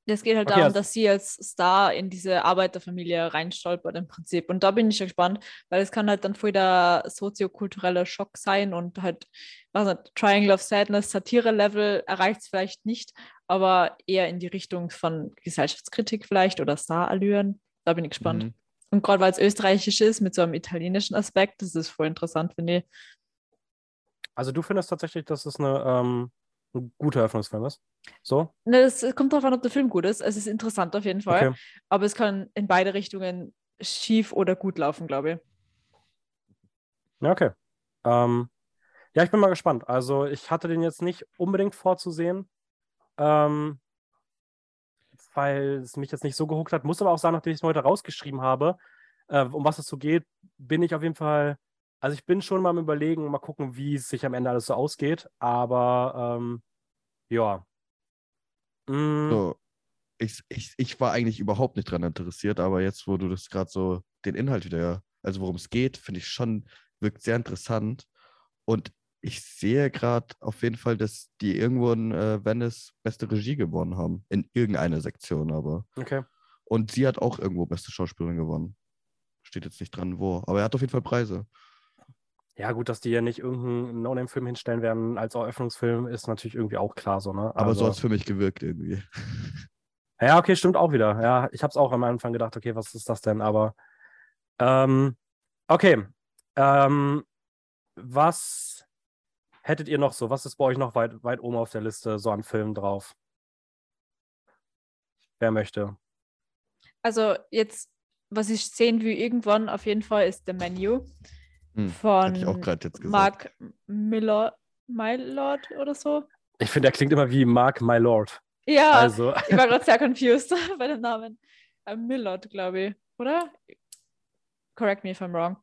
Es geht halt Okay, darum, also- dass sie als Star in diese Arbeiterfamilie reinstolpert im Prinzip. Und da bin ich schon gespannt, weil es kann halt dann voll der soziokulturelle Schock sein und halt, was nicht, Triangle of Sadness, Satire-Level erreicht es vielleicht nicht, aber eher in die Richtung von Gesellschaftskritik vielleicht oder Star-Allüren. Da bin ich gespannt. Mhm. Und gerade weil es österreichisch ist, mit so einem italienischen Aspekt, das ist voll interessant, finde ich. Also du findest tatsächlich, dass es eine, ähm, ein guter Eröffnungsfilm ist? So? Ne, Es kommt darauf an, ob der Film gut ist. Es ist interessant auf jeden Fall, Okay. aber es kann in beide Richtungen schief oder gut laufen, glaube ich. Ja, okay. Ähm, ja, ich bin mal gespannt. Also ich hatte den jetzt nicht unbedingt vorzusehen, ähm, weil es mich jetzt nicht so gehuckt hat. Muss aber auch sagen, nachdem ich es heute rausgeschrieben habe, äh, um was es so geht, bin ich auf jeden Fall, also ich bin schon mal am Überlegen und mal gucken, wie es sich am Ende alles so ausgeht. Aber ähm, ja. Mm, So, ich, ich, ich war eigentlich überhaupt nicht dran interessiert, aber jetzt, wo du das gerade so, den Inhalt wieder, also worum es geht, finde ich schon, wirkt sehr interessant. Und ich sehe gerade auf jeden Fall, dass die irgendwo in äh, Venice beste Regie gewonnen haben. In irgendeiner Sektion aber. Okay. Und sie hat auch irgendwo beste Schauspielerin gewonnen. Steht jetzt nicht dran, wo. Aber er hat auf jeden Fall Preise. Ja, gut, dass die ja nicht irgendeinen No-Name-Film hinstellen werden als Eröffnungsfilm, ist natürlich irgendwie auch klar so, ne? Aber so Also- hat es für mich gewirkt irgendwie. Ja, okay, stimmt auch wieder. Ja, ich habe es auch am Anfang gedacht, okay, was ist das denn? Aber ähm, okay. Ähm, was hättet ihr noch so? Was ist bei euch noch weit, weit oben auf der Liste so an Filmen drauf? Wer möchte? Also jetzt, was ich sehen will irgendwann auf jeden Fall ist The Menu Hm, von Hätte ich auch gerade jetzt gesagt. Mark Miller, Mylord oder so. Ich finde, er klingt immer wie Mark My Lord. Ja, Also, ich war gerade sehr confused bei dem Namen. Äh, Millard, glaube ich, oder? Correct me if I'm wrong.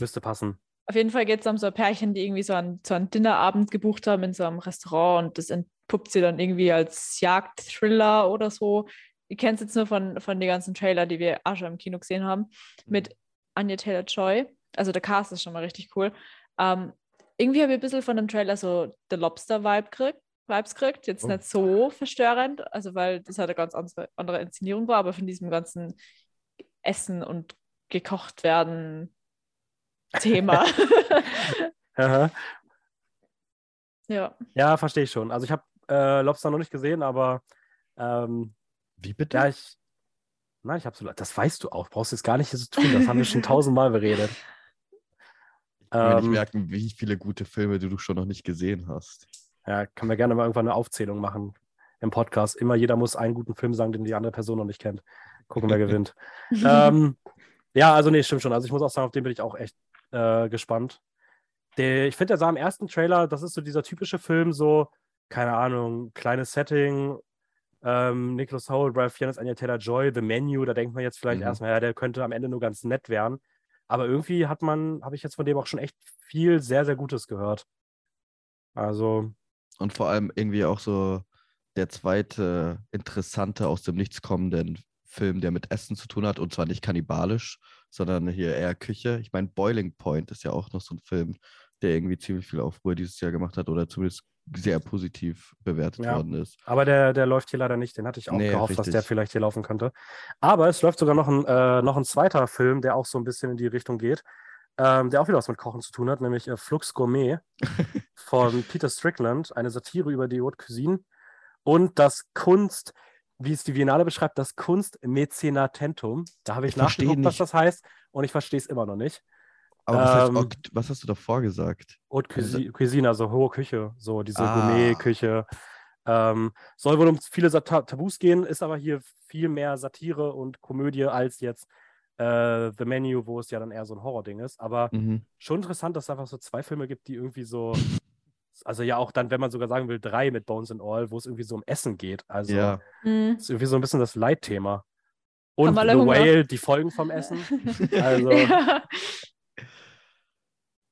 müsste passen. Auf jeden Fall geht es um so ein Pärchen, die irgendwie so einen, so einen Dinnerabend gebucht haben in so einem Restaurant und das entpuppt sie dann irgendwie als Jagd-Thriller oder so. Ihr kennt es jetzt nur von, von den ganzen Trailer, die wir auch schon im Kino gesehen haben, mit Anya Taylor-Joy. Also der Cast ist schon mal richtig cool. Ähm, irgendwie habe ich ein bisschen von dem Trailer so The Lobster-Vibe gekriegt. Vibes kriegt. Jetzt Oh. nicht so verstörend, also weil das halt eine ganz andere, Inszenierung war, aber von diesem ganzen Essen und gekocht werden Thema. Ja. Ja, verstehe ich schon. Also ich habe äh, Lobster noch nicht gesehen, aber ähm, Wie bitte? ja, ich. Nein, ich habe so. Das weißt du auch. Brauchst jetzt gar nicht so zu tun. Das haben wir schon tausendmal beredet. Ich kann mir nicht Ähm, merken, wie viele gute Filme du schon noch nicht gesehen hast. Ja, können wir gerne mal irgendwann eine Aufzählung machen im Podcast. Immer jeder muss einen guten Film sagen, den die andere Person noch nicht kennt. Gucken, wer gewinnt. ähm, ja, also nee, stimmt schon. Also ich muss auch sagen, auf den bin ich auch echt äh, gespannt. Der, ich finde, der sah im ersten Trailer, das ist so dieser typische Film, so, keine Ahnung, kleines Setting, ähm, Nicholas Hoult, Ralph Fiennes, Anya Taylor-Joy, The Menu, da denkt man jetzt vielleicht Mhm. erstmal, ja, der könnte am Ende nur ganz nett werden. Aber irgendwie hat man, habe ich jetzt von dem auch schon echt viel sehr, sehr Gutes gehört. Also, Und vor allem irgendwie auch so der zweite interessante aus dem Nichts kommenden Film, der mit Essen zu tun hat. Und zwar nicht kannibalisch, sondern hier eher Küche. Ich meine, Boiling Point ist ja auch noch so ein Film, der irgendwie ziemlich viel Aufruhr dieses Jahr gemacht hat oder zumindest sehr positiv bewertet Ja. worden ist. Aber der, der läuft hier leider nicht. Den hatte ich auch Nee, gehofft, dass richtig. der vielleicht hier laufen könnte. Aber es läuft sogar noch ein, äh, noch ein zweiter Film, der auch so ein bisschen in die Richtung geht, ähm, der auch wieder was mit Kochen zu tun hat, nämlich äh, Flux Gourmet von Peter Strickland, eine Satire über die Haute Cuisine und das Kunst, wie es die Biennale beschreibt, das Kunstmäzenatentum. Da habe ich, Ich nachgeguckt, was das heißt und ich verstehe es immer noch nicht. Aber was, heißt Ähm, Okt- was hast du davor gesagt? Haute Also- Cuisine, Cuisine, also hohe Küche, so diese Ah. Gourmet-Küche. Ähm, soll wohl um viele Tabus gehen, ist aber hier viel mehr Satire und Komödie als jetzt äh, The Menu, wo es ja dann eher so ein Horror-Ding ist. Aber Mhm. schon interessant, dass es einfach so zwei Filme gibt, die irgendwie so, also ja auch dann, wenn man sogar sagen will, drei mit Bones and All, wo es irgendwie so um Essen geht. Also Ja, Hm. ist irgendwie so ein bisschen das Leitthema. Und The Hunger? Whale, die Folgen vom Essen. Also, ja.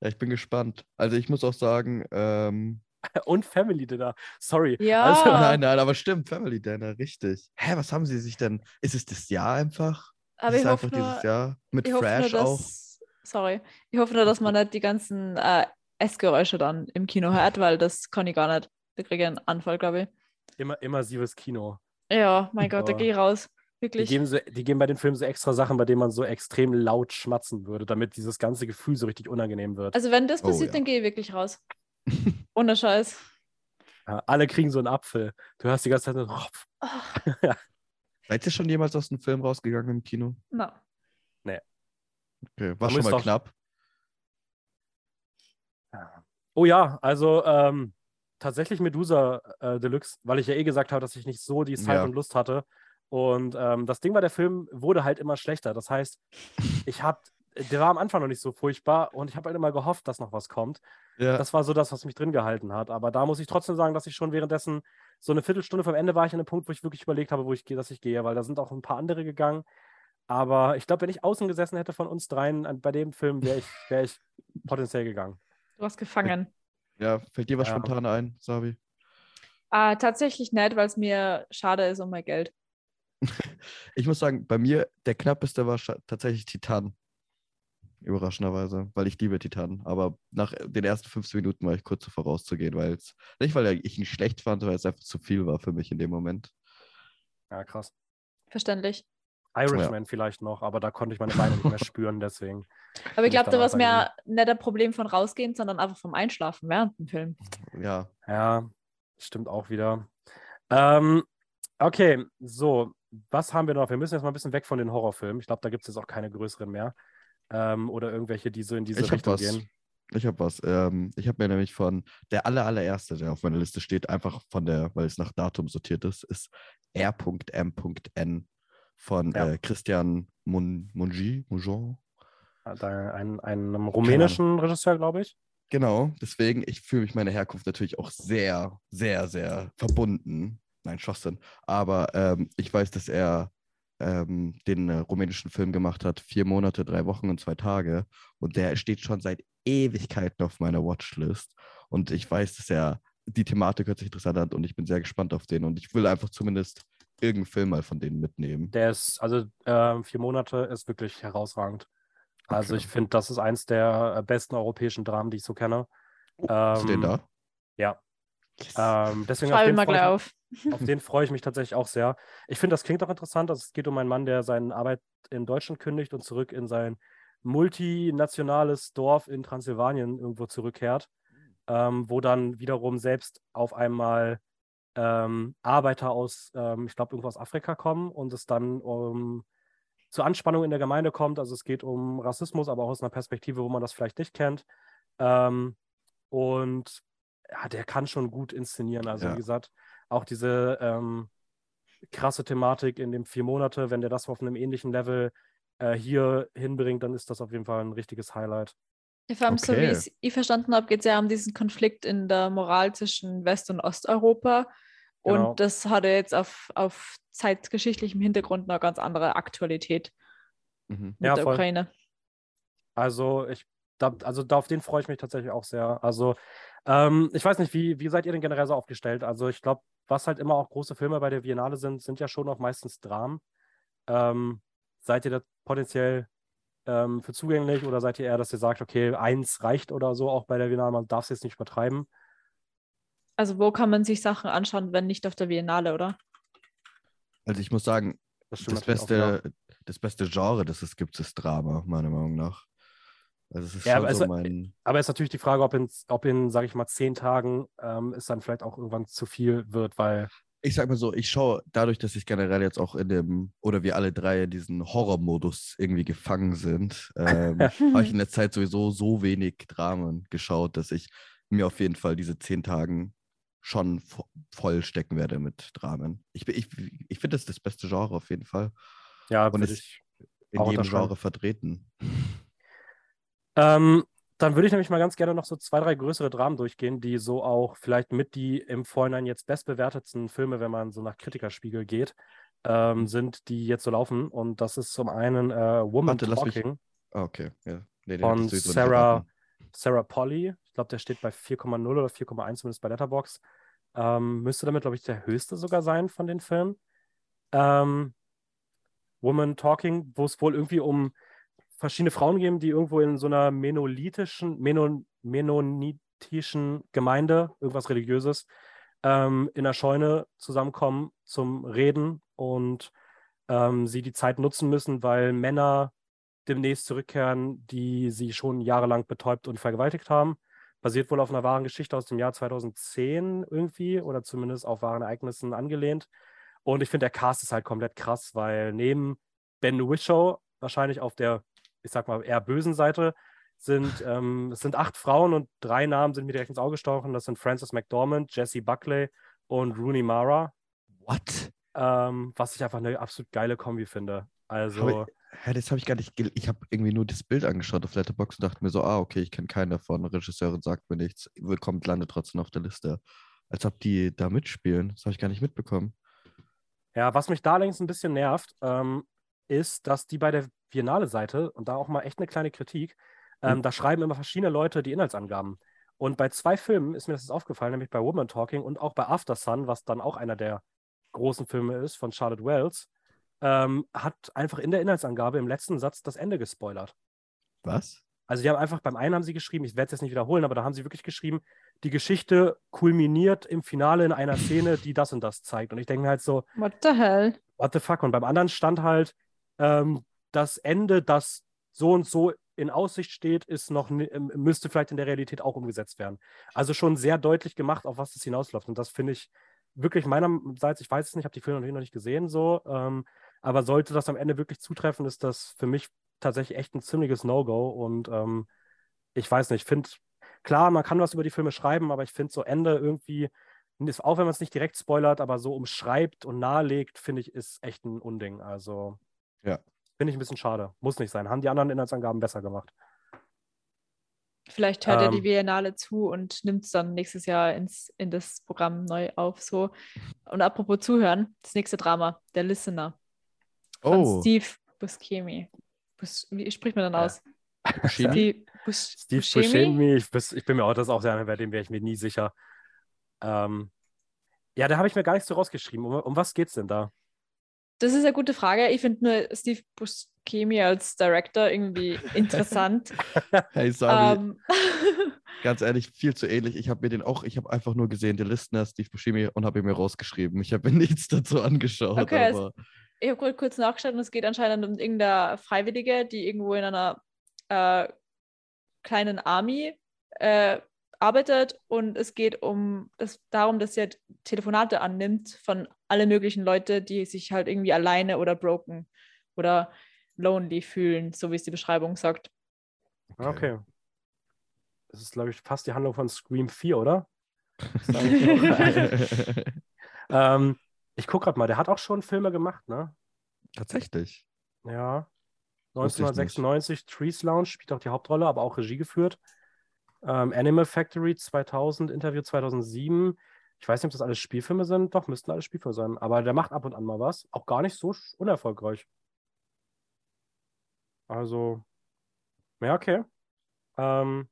ja, ich bin gespannt. Also ich muss auch sagen, ähm, und Family Dinner. Sorry. Ja. Also, nein, nein, aber stimmt, Family Dinner, richtig. Hä, was haben sie sich denn? Ist es das Jahr einfach? Aber ist ich es hoffe, einfach nur, dieses Jahr? Mit ich hoffe Fresh nur, auch? dass, sorry, ich hoffe nur, dass man nicht die ganzen äh, Essgeräusche dann im Kino hört, weil das kann ich gar nicht. Da kriege ich einen Anfall, glaube ich. immer immersives Kino. Ja, mein Gott, da gehe ich raus. Die Wirklich. geben, so, die geben bei den Filmen so extra Sachen, bei denen man so extrem laut schmatzen würde, damit dieses ganze Gefühl so richtig unangenehm wird. Also wenn das Oh, passiert, ja. dann gehe ich wirklich raus. Ohne Scheiß. ja, alle kriegen so einen Apfel. Du hörst die ganze Zeit so, Seid ihr schon jemals aus dem Film rausgegangen im Kino? na. Okay, Da war schon müsst mal knapp. Oh ja, also ähm, tatsächlich Medusa äh, Deluxe, weil ich ja eh gesagt habe, dass ich nicht so die Zeit Ja. und Lust hatte. Und ähm, das Ding war, der Film wurde halt immer schlechter. Das heißt, ich habe, der war am Anfang noch nicht so furchtbar und ich habe halt immer gehofft, dass noch was kommt. Ja, Das war so das, was mich drin gehalten hat. Aber da muss ich trotzdem sagen, dass ich schon währenddessen so eine Viertelstunde vom Ende war ich an einem Punkt, wo ich wirklich überlegt habe, wo ich gehe, dass ich gehe, weil da sind auch ein paar andere gegangen. Aber ich glaube, wenn ich außen gesessen hätte von uns dreien an- bei dem Film, wäre ich, wär ich potenziell gegangen. Du hast gefangen. ja, fällt dir was Ja. spontan ein, Sabi? Ah, tatsächlich nicht, weil es mir schade ist um mein Geld. Ich muss sagen, bei mir der knappeste war tatsächlich Titan. Überraschenderweise, weil ich liebe Titan. Aber nach den ersten 15 Minuten war ich kurz davor rauszugehen, weil es nicht, weil ich ihn schlecht fand, weil es einfach zu viel war für mich in dem Moment. Ja, krass. Verständlich. Irishman vielleicht noch, aber da konnte ich meine Beine nicht mehr spüren, deswegen. Aber ich glaube, da war es mehr nicht ein Problem von rausgehen, sondern einfach vom Einschlafen während dem Film. Ja, Ja, stimmt auch wieder. Ähm, okay, so, was haben wir noch? Wir müssen jetzt mal ein bisschen weg von den Horrorfilmen. Ich glaube, da gibt es jetzt auch keine größeren mehr. Ähm, oder irgendwelche, die so in diese ich Richtung was. gehen. Ich habe was. Ähm, ich habe mir nämlich von der aller, allererste, der auf meiner Liste steht, einfach von der, weil es nach Datum sortiert ist, ist R.M.N. von Ja. äh, Christian Mon Mongi, Mongeon. Ein, einem rumänischen Regisseur, glaube ich. Genau, deswegen, ich fühle mich meiner Herkunft natürlich auch sehr, sehr, sehr verbunden. Nein, Schwachsinn. Aber ähm, ich weiß, dass er ähm, den äh, rumänischen Film gemacht hat, vier Monate, drei Wochen und zwei Tage. Und der steht schon seit Ewigkeiten auf meiner Watchlist. Und ich weiß, dass er die Thematik hört sich interessant an und ich bin sehr gespannt auf den. Und ich will einfach zumindest irgendeinen Film mal von denen mitnehmen. Der ist, also ähm, vier Monate ist wirklich herausragend. Also Okay. ich finde, das ist eins der äh, besten europäischen Dramen, die ich so kenne. Hast du den Ähm, da? Ja. Yes. Ähm, deswegen auf den mal gleich ich- auf. Auf den freue ich mich tatsächlich auch sehr. Ich finde, das klingt auch interessant. Also es geht um einen Mann, der seine Arbeit in Deutschland kündigt und zurück in sein multinationales Dorf in Transsilvanien irgendwo zurückkehrt, ähm, wo dann wiederum selbst auf einmal ähm, Arbeiter aus, ähm, ich glaube, irgendwo aus Afrika kommen und es dann um, zu Anspannung in der Gemeinde kommt. Also es geht um Rassismus, aber auch aus einer Perspektive, wo man das vielleicht nicht kennt. Ähm, und ja, der kann schon gut inszenieren. Also Ja. wie gesagt, auch diese ähm, krasse Thematik in dem vier Monate, wenn der das auf einem ähnlichen Level äh, hier hinbringt, dann ist das auf jeden Fall ein richtiges Highlight. Ja, vor allem, so wie Okay. ich es verstanden habe, geht es ja um diesen Konflikt in der Moral zwischen West- und Osteuropa. Genau. Und das hatte jetzt auf, auf zeitgeschichtlichem Hintergrund eine ganz andere Aktualität Mhm. mit Ja, der voll. Ukraine. Also ich, da, also da auf den freue ich mich tatsächlich auch sehr. Also ähm, ich weiß nicht, wie, wie seid ihr denn generell so aufgestellt? Also ich glaube, was halt immer auch große Filme bei der Biennale sind, sind ja schon auch meistens Dramen. Ähm, seid ihr da potenziell ähm, für zugänglich oder seid ihr eher, dass ihr sagt, okay, eins reicht oder so, auch bei der Biennale, man darf es jetzt nicht übertreiben? Also wo kann man sich Sachen anschauen, wenn nicht auf der Biennale, oder? Also ich muss sagen, Das das natürlich auch, ja. beste, das beste Genre, das es gibt, ist Drama, meiner Meinung nach. Also ist Ja, aber so es- mein. Aber ist natürlich die Frage, ob in, ob in sage ich mal, zehn Tagen ähm, es dann vielleicht auch irgendwann zu viel wird, weil Ich sag mal so, ich schaue dadurch, dass ich generell jetzt auch in dem, oder wir alle drei in diesen Horrormodus irgendwie gefangen sind, ähm, habe ich in der Zeit sowieso so wenig Dramen geschaut, dass ich mir auf jeden Fall diese zehn Tagen schon vo voll stecken werde mit Dramen. Ich, ich, ich finde das ist das beste Genre auf jeden Fall. ja, Und ich. In jedem. Genre vertreten. Ähm, dann würde ich nämlich mal ganz gerne noch so zwei, drei größere Dramen durchgehen, die so auch vielleicht mit die im Vorhinein jetzt bestbewertetsten Filme, wenn man so nach Kritikerspiegel geht, ähm, sind, die jetzt so laufen. Und das ist zum einen äh, Woman Warte, Talking Ah, okay. Ja. Nee, von Sarah. Sarah Polly. Ich glaube, der steht bei 4,0 oder 4,1 zumindest bei Letterbox. Ähm, müsste damit, glaube ich, der höchste sogar sein von den Filmen. Ähm, Woman Talking, wo es wohl irgendwie um verschiedene Frauen geht, die irgendwo in so einer menolithischen, Meno, mennonitischen Gemeinde, irgendwas Religiöses, ähm, in der Scheune zusammenkommen zum Reden und ähm, sie die Zeit nutzen müssen, weil Männer demnächst zurückkehren, die sie schon jahrelang betäubt und vergewaltigt haben. Basiert wohl auf einer wahren Geschichte aus dem Jahr 2010 irgendwie oder zumindest auf wahren Ereignissen angelehnt. Und ich finde, der Cast ist halt komplett krass, weil neben Ben Whishaw, wahrscheinlich auf der, ich sag mal, eher bösen Seite, sind, ähm, es sind acht Frauen und drei Namen sind mir direkt ins Auge gestochen. Das sind Frances McDormand, Jessie Buckley und Rooney Mara, What? ähm, was ich einfach eine absolut geile Kombi finde. Also, Hab ich, das habe ich gar nicht. Ich habe irgendwie nur das Bild angeschaut auf Letterboxd und dachte mir so, ah, okay, ich kenne keinen davon. Regisseurin sagt mir nichts. Willkommen, landet trotzdem auf der Liste. Als ob die da mitspielen. Das habe ich gar nicht mitbekommen. Ja, was mich da allerdings ein bisschen nervt, ähm, ist, dass die bei der Biennale-Seite, und da auch mal echt eine kleine Kritik, ähm, Mhm. da schreiben immer verschiedene Leute die Inhaltsangaben. Und bei zwei Filmen ist mir das jetzt aufgefallen, nämlich bei Woman Talking und auch bei After Sun, was dann auch einer der großen Filme ist von Charlotte Wells, ähm, hat einfach in der Inhaltsangabe im letzten Satz das Ende gespoilert. Was? Also die haben einfach, beim einen haben sie geschrieben, ich werde es jetzt nicht wiederholen, aber da haben sie wirklich geschrieben, die Geschichte kulminiert im Finale in einer Szene, die das und das zeigt. Und ich denke halt so, What the hell? what the fuck? Und beim anderen stand halt, ähm, das Ende, das so und so in Aussicht steht, ist noch, ähm, müsste vielleicht in der Realität auch umgesetzt werden. Also schon sehr deutlich gemacht, auf was das hinausläuft. Und das finde ich wirklich meinerseits, ich weiß es nicht, habe die Filme noch nicht gesehen, so, ähm, aber sollte das am Ende wirklich zutreffen, ist das für mich tatsächlich echt ein ziemliches No-Go. Und ähm, ich weiß nicht, ich finde, klar, man kann was über die Filme schreiben, aber ich finde so Ende irgendwie, auch wenn man es nicht direkt spoilert, aber so umschreibt und nahelegt, finde ich, ist echt ein Unding. Also Ja. Finde ich ein bisschen schade. Muss nicht sein. Haben die anderen Inhaltsangaben besser gemacht. Vielleicht hört er die Ähm. Biennale zu und nimmt es dann nächstes Jahr ins, in das Programm neu auf. So. Und apropos Zuhören, das nächste Drama, Der Listener von Oh, Steve Buscemi. Bus, wie spricht man dann Ja. aus? Buscemi? Steve Steve Buscemi? Ich, ich bin mir auch, das auch eine, bei dem wäre ich mir nie sicher. Ähm, ja, da habe ich mir gar nichts so rausgeschrieben. Um, um was geht's denn da? Das ist eine gute Frage. Ich finde nur Steve Buscemi als Director irgendwie interessant. Hey, Sami, ähm, ganz ehrlich, viel zu ähnlich. Ich habe mir den auch, ich habe einfach nur gesehen, der Listener, Steve Buscemi, und habe ihn mir rausgeschrieben. Ich habe mir nichts dazu angeschaut, Okay, es- aber ich habe kurz nachgeschaut und es geht anscheinend um irgendeine Freiwillige, die irgendwo in einer äh, kleinen Army äh, arbeitet und es geht um das darum, dass sie halt Telefonate annimmt von alle möglichen Leute, die sich halt irgendwie alleine oder broken oder lonely fühlen, so wie es die Beschreibung sagt. Okay. Das ist, glaube ich, fast die Handlung von Scream 4, oder? ähm, ich gucke gerade mal, der hat auch schon Filme gemacht, ne? Tatsächlich. Ja. Wusste ich nicht. 1996, Trees Lounge spielt auch die Hauptrolle, aber auch Regie geführt. Ähm, Animal Factory 2000, Interview 2007. Ich weiß nicht, ob das alles Spielfilme sind. Doch, müssten alles Spielfilme sein. Aber der macht ab und an mal was. Auch gar nicht so unerfolgreich. Also, ja, okay. Ähm,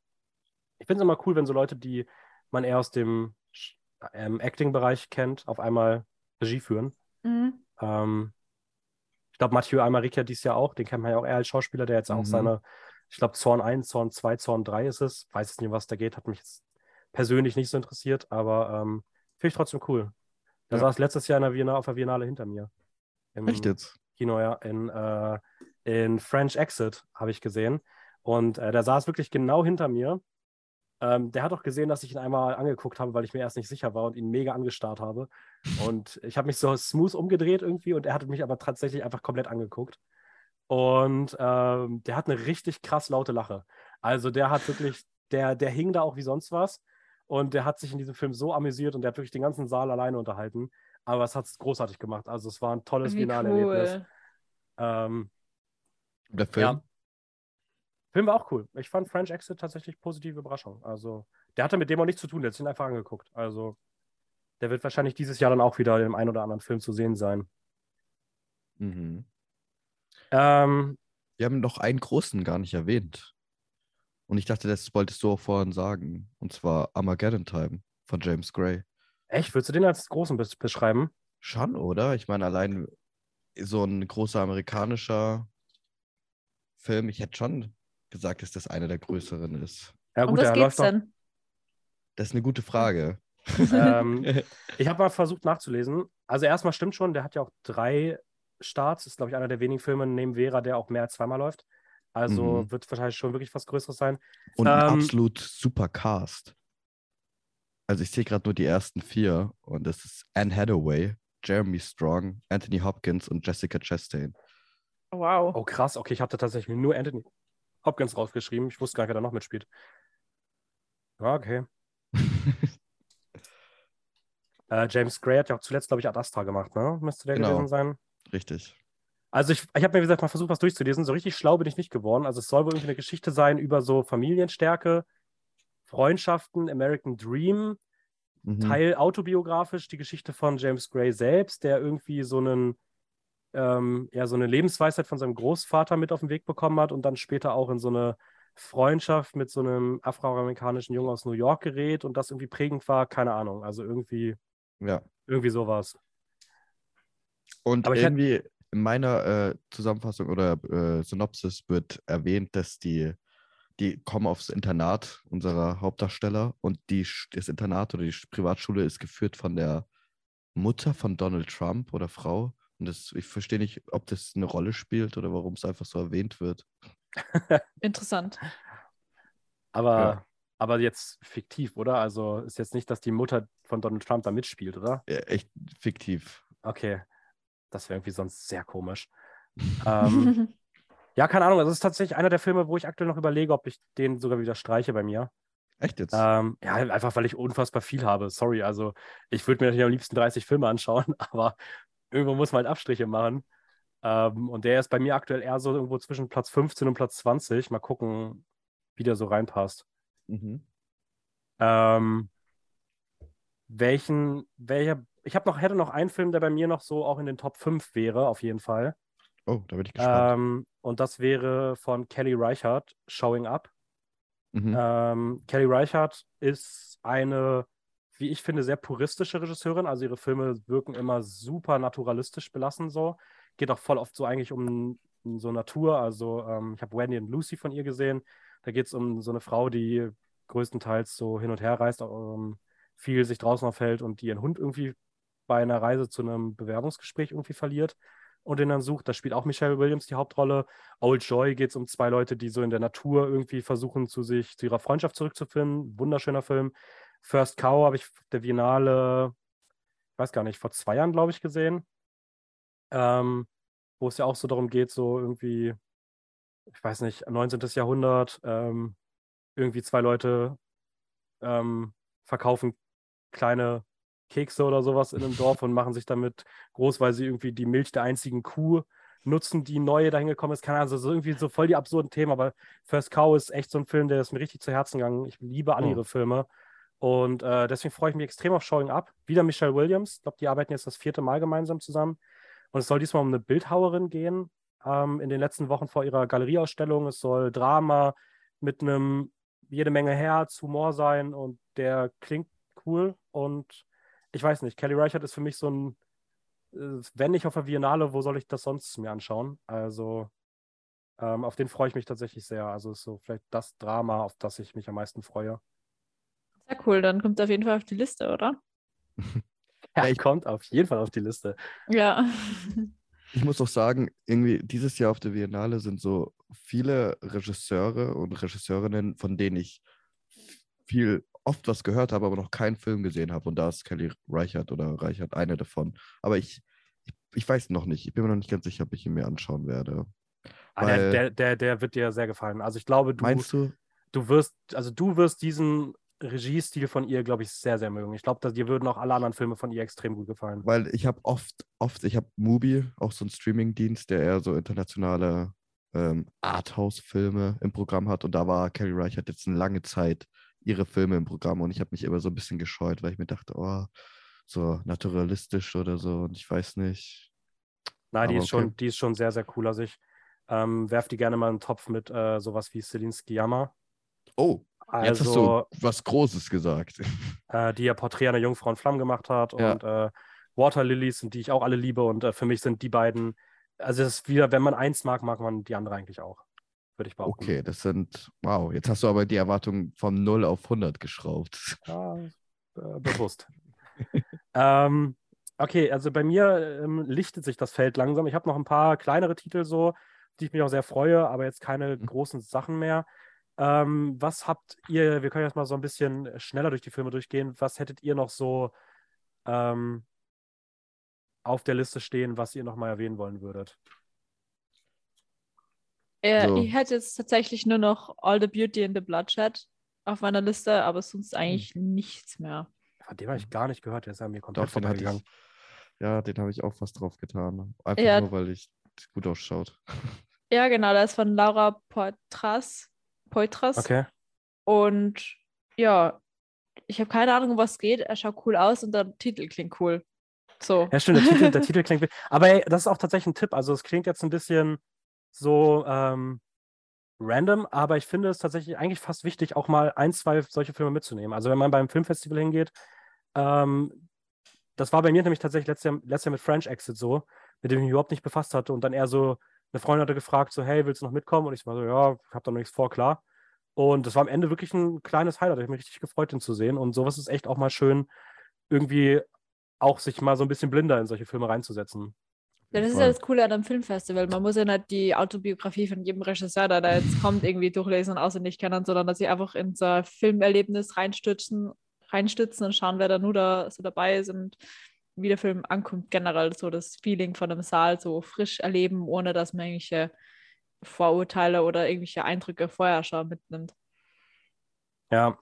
ich finde es immer cool, wenn so Leute, die man eher aus dem ähm, Acting-Bereich kennt, auf einmal Regie führen. Mhm. Ähm, Ich glaube, Mathieu Almaric ja dieses Jahr auch, den kennt man ja auch eher als Schauspieler, der jetzt auch Mhm. seine, ich glaube, Zorn 1, Zorn 2, Zorn 3 ist es. Weiß jetzt nicht, was da geht, hat mich jetzt persönlich nicht so interessiert, aber ähm, finde ich trotzdem cool. Der Ja. saß letztes Jahr in der Biennale, auf der Biennale hinter mir. Im Echt jetzt? Kino, ja, in, äh, in French Exit habe ich gesehen. Und äh, der saß wirklich genau hinter mir. Ähm, der hat auch gesehen, dass ich ihn einmal angeguckt habe, weil ich mir erst nicht sicher war und ihn mega angestarrt habe. Und ich habe mich so smooth umgedreht irgendwie und er hat mich aber tatsächlich einfach komplett angeguckt. Und ähm, der hat eine richtig krass laute Lache. Also der hat wirklich, der, der hing da auch wie sonst was. Und der hat sich in diesem Film so amüsiert und der hat wirklich den ganzen Saal alleine unterhalten. Aber es hat es großartig gemacht. Also es war ein tolles Wie Finale-Erlebnis. cool. Ähm, Der Film? ja. Film war auch cool. Ich fand French Exit tatsächlich positive Überraschung. Also, der hatte mit dem auch nichts zu tun, der hat sich ihn einfach angeguckt. Also, der wird wahrscheinlich dieses Jahr dann auch wieder in dem einen oder anderen Film zu sehen sein. Mhm. Ähm, Wir haben noch einen großen gar nicht erwähnt. Und ich dachte, das wolltest du auch vorhin sagen. Und zwar Armageddon Time von James Gray. echt, würdest du den als großen bes- beschreiben? Schon, oder? Ich meine, allein so ein großer amerikanischer Film, ich hätte schon gesagt, dass das einer der größeren ist. Ja, Um gut, was der geht's denn? Das ist eine gute Frage. Ähm, ich habe mal versucht nachzulesen. Also, erstmal stimmt schon, der hat ja auch drei Starts. Ist, glaube ich, einer der wenigen Filme neben Vera, der auch mehr als zweimal läuft. Also, Mhm. wird wahrscheinlich schon wirklich was Größeres sein. Und ein Ähm, absolut super Cast. Also ich sehe gerade nur die ersten vier und das ist Anne Hathaway, Jeremy Strong, Anthony Hopkins und Jessica Chastain. Wow. Oh, krass. Okay, ich hatte tatsächlich nur Anthony Hopkins rausgeschrieben. Ich wusste gar nicht, wer da noch mitspielt. Ja, okay. Äh, James Gray hat ja auch zuletzt, glaube ich, Ad Astra gemacht, ne? Müsste der Genau. gewesen sein. Richtig. Also ich, ich habe mir, wie gesagt, mal versucht, was durchzulesen. So richtig schlau bin ich nicht geworden. Also es soll wohl irgendwie eine Geschichte sein über so Familienstärke, Freundschaften, American Dream, Mhm. Teil autobiografisch, die Geschichte von James Gray selbst, der irgendwie so einen, ähm, ja, so eine Lebensweisheit von seinem Großvater mit auf den Weg bekommen hat und dann später auch in so eine Freundschaft mit so einem afroamerikanischen Jungen aus New York gerät und das irgendwie prägend war, keine Ahnung. Also irgendwie, Ja. irgendwie sowas. Und Aber irgendwie in meiner äh, Zusammenfassung oder äh, Synopsis wird erwähnt, dass die, die kommen aufs Internat unserer Hauptdarsteller und die, das Internat oder die Sch- Privatschule ist geführt von der Mutter von Donald Trump oder Frau. Und das, ich verstehe nicht, ob das eine Rolle spielt oder warum es einfach so erwähnt wird. Interessant. Aber, Ja. aber jetzt fiktiv, oder? Also ist jetzt nicht, dass die Mutter von Donald Trump da mitspielt, oder? Ja, echt fiktiv. Okay. Das wäre irgendwie sonst sehr komisch. ähm, ja, keine Ahnung. Das ist tatsächlich einer der Filme, wo ich aktuell noch überlege, ob ich den sogar wieder streiche bei mir. Echt jetzt? Ähm, ja, einfach weil ich unfassbar viel habe. Sorry, also ich würde mir natürlich am liebsten 30 Filme anschauen, aber irgendwo muss man halt Abstriche machen. Ähm, und der ist bei mir aktuell eher so irgendwo zwischen Platz 15 und Platz 20. Mal gucken, wie der so reinpasst. Mhm. Ähm, welchen, welcher, ich habe noch, hätte noch einen Film, der bei mir noch so auch in den Top 5 wäre, auf jeden Fall. Oh, da bin ich gespannt. Ähm, und das wäre von Kelly Reichardt, Showing Up. mhm. Ähm, Kelly Reichardt ist eine, wie ich finde, sehr puristische Regisseurin. Also ihre Filme wirken immer super naturalistisch belassen so. Geht auch voll oft so eigentlich um, so Natur. Also ähm, ich habe Wendy und Lucy von ihr gesehen. Da geht es um so eine Frau, die größtenteils so hin und her reist, ähm, viel sich draußen aufhält und die ihren Hund irgendwie bei einer Reise zu einem Bewerbungsgespräch irgendwie verliert und den dann sucht. Da spielt auch Michelle Williams die Hauptrolle. Old Joy geht es um zwei Leute, die so in der Natur irgendwie versuchen, zu sich, zu ihrer Freundschaft zurückzufinden. Wunderschöner Film. First Cow habe ich der Biennale, ich weiß gar nicht, vor zwei Jahren, glaube ich, gesehen. Ähm, wo es ja auch so darum geht, so irgendwie, ich weiß nicht, 19. Jahrhundert, ähm, irgendwie zwei Leute ähm, verkaufen kleine Kekse oder sowas in einem Dorf und machen sich damit groß, weil sie irgendwie die Milch der einzigen Kuh nutzen, die neue dahin gekommen ist. Keine Ahnung, also so irgendwie so voll die absurden Themen, aber First Cow ist echt so ein Film, der ist mir richtig zu Herzen gegangen. Ich liebe alle Oh. ihre Filme. Und äh, deswegen freue ich mich extrem auf Showing Up. Wieder Michelle Williams. Ich glaube, die arbeiten jetzt das vierte Mal gemeinsam zusammen. Und es soll diesmal um eine Bildhauerin gehen. Ähm, in den letzten Wochen vor ihrer Galerieausstellung. Es soll Drama mit einem jede Menge Herz, Humor sein und der klingt cool. Und ich weiß nicht, Kelly Reichardt ist für mich so ein äh, wenn nicht auf der Biennale, wo soll ich das sonst mir anschauen? Also ähm, auf den freue ich mich tatsächlich sehr. Also ist so vielleicht das Drama, auf das ich mich am meisten freue. Sehr cool, dann kommt er auf jeden Fall auf die Liste, oder? Ja, ich kommt auf jeden Fall auf die Liste. Ja. Ich muss auch sagen, irgendwie dieses Jahr auf der Biennale sind so viele Regisseure und Regisseurinnen, von denen ich viel oft was gehört habe, aber noch keinen Film gesehen habe. Und da ist Kelly Reichert oder Reichert eine davon. Aber ich, ich, ich weiß noch nicht. Ich bin mir noch nicht ganz sicher, ob ich ihn mir anschauen werde. Ah, der, der, der, der wird dir sehr gefallen. Also ich glaube, du, Meinst du? du wirst, also du wirst diesen Regiestil von ihr, glaube ich, sehr, sehr mögen. Ich glaube, dir würden auch alle anderen Filme von ihr extrem gut gefallen. Weil ich habe oft, oft, ich habe Mubi, auch so ein Streaming-Dienst, der eher so internationale ähm, Arthouse-Filme im Programm hat. Und da war Kelly Reichardt jetzt eine lange Zeit ihre Filme im Programm und ich habe mich immer so ein bisschen gescheut, weil ich mir dachte, oh, so naturalistisch oder so und ich weiß nicht. Nein, die ist, schon, okay. die ist schon sehr, sehr cool. Also ich ähm, werfe die gerne mal in den Topf mit äh, sowas wie Celine Sciamma. Oh, jetzt hast Also, du was Großes gesagt. äh, die ja Porträt einer Jungfrau in Flammen gemacht hat Ja. und äh, Water Lilies, die ich auch alle liebe. Und äh, für mich sind die beiden, also es ist wieder, wenn man eins mag, mag man die andere eigentlich auch. Würde ich behaupten. Okay, das sind, wow, jetzt hast du aber die Erwartung von 0 auf 100 geschraubt. Ja, äh, bewusst. ähm, okay, also bei mir ähm, lichtet sich das Feld langsam. Ich habe noch ein paar kleinere Titel so, die ich mich auch sehr freue, aber jetzt keine Mhm. großen Sachen mehr. Ähm, was habt ihr, wir können jetzt mal so ein bisschen schneller durch die Filme durchgehen. Was hättet ihr noch so ähm, auf der Liste stehen, was ihr noch mal erwähnen wollen würdet? Äh, So. Ich hätte jetzt tatsächlich nur noch All the Beauty and the Bloodshed auf meiner Liste, aber sonst eigentlich nichts mehr. Von dem habe ich gar nicht gehört, der ist an mir komplett vorbeigegangen. ja, den habe ich auch fast drauf getan. Einfach Ja. nur, weil ich gut ausschaut. Ja, genau, der ist von Laura Poitras. Poitras. Okay. Und ja, ich habe keine Ahnung, um was es geht. Er schaut cool aus und der Titel klingt cool. So. Ja, stimmt, der Titel, der Titel klingt. Aber ey, das ist auch tatsächlich ein Tipp. Also, es klingt jetzt ein bisschen so ähm, random, aber ich finde es tatsächlich eigentlich fast wichtig, auch mal ein, zwei solche Filme mitzunehmen. Also, wenn man beim Filmfestival hingeht, ähm, das war bei mir nämlich tatsächlich letztes Jahr, letztes Jahr mit French Exit so, mit dem ich mich überhaupt nicht befasst hatte. Und dann eher so, eine Freundin hatte gefragt, so, hey, willst du noch mitkommen? Und ich war so, ja, ich habe da noch nichts vor, klar. Und das war am Ende wirklich ein kleines Highlight. Ich habe mich richtig gefreut, den zu sehen. Und sowas ist echt auch mal schön, irgendwie auch sich mal so ein bisschen blinder in solche Filme reinzusetzen. Ja, das ist ja das Coole an einem Filmfestival. Man muss ja nicht die Autobiografie von jedem Regisseur, der da jetzt kommt, irgendwie durchlesen und auswendig kennen, sondern dass sie einfach in so Filmerlebnis reinstützen, reinstützen und schauen, wer da nur da so dabei ist und wie der Film ankommt. Generell so das Feeling von einem Saal so frisch erleben, ohne dass man irgendwelche Vorurteile oder irgendwelche Eindrücke vorher schon mitnimmt. Ja,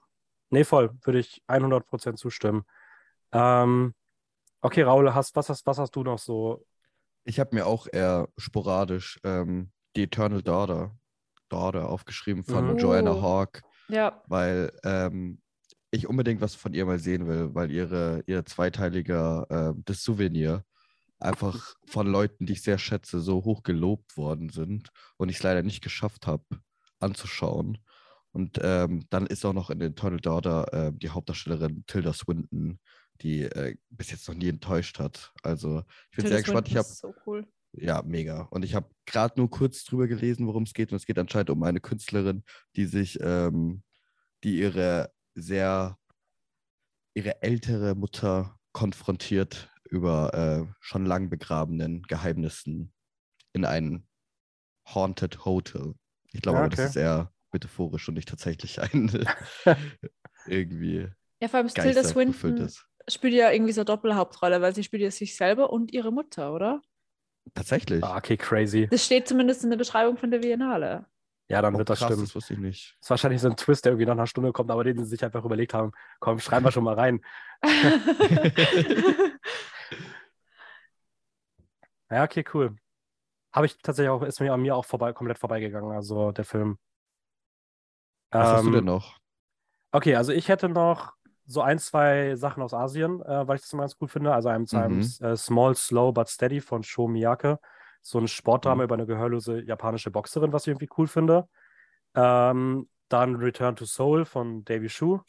nee, voll, würde ich 100% zustimmen. Ähm, okay, Raul, hast, was, hast, was hast du noch so? Ich habe mir auch eher sporadisch ähm, die Eternal Daughter, Daughter aufgeschrieben von Mhm. Joanna Oh. Hawk, Ja, weil ähm, ich unbedingt was von ihr mal sehen will, weil ihre, ihr zweiteiliger ähm, Das Souvenir einfach von Leuten, die ich sehr schätze, so hoch gelobt worden sind und ich es leider nicht geschafft habe anzuschauen. Und ähm, dann ist auch noch in den Eternal Daughter ähm, die Hauptdarstellerin Tilda Swinton, die äh, bis jetzt noch nie enttäuscht hat. Also ich bin Tilda sehr gespannt. Ich ist so cool. ja, mega. Und ich habe gerade nur kurz drüber gelesen, worum es geht. Und es geht anscheinend um eine Künstlerin, die sich, ähm, die ihre sehr, ihre ältere Mutter konfrontiert über äh, schon lang begrabenen Geheimnissen in ein Haunted Hotel. Ich glaube, Ja, aber okay. das ist eher metaphorisch und nicht tatsächlich ein irgendwie Ja, vor allem ist Tilda Swinton. Spielt ja irgendwie so eine Doppelhauptrolle, weil sie spielt ja sich selber und ihre Mutter, oder? Tatsächlich. Ah, okay, crazy. Das steht zumindest in der Beschreibung von der Biennale. Ja, dann Oh, wird das krass, stimmen. das wusste ich nicht. Das ist wahrscheinlich so ein Twist, der irgendwie nach einer Stunde kommt, aber den sie sich einfach überlegt haben. Komm, schreiben wir schon mal rein. Ja, okay, cool. Habe ich tatsächlich auch, ist mir an mir auch vorbei, komplett vorbeigegangen, also der Film. Was hast du Ähm, denn noch? Okay, also ich hätte noch so ein, zwei Sachen aus Asien, äh, weil ich das immer ganz cool finde. Also einem, zu einem Mhm. äh, Small, Slow but Steady von Sho Miyake. So ein Sportdrama Mhm. über eine gehörlose japanische Boxerin, was ich irgendwie cool finde. Ähm, dann Return to Seoul von Davy Shu.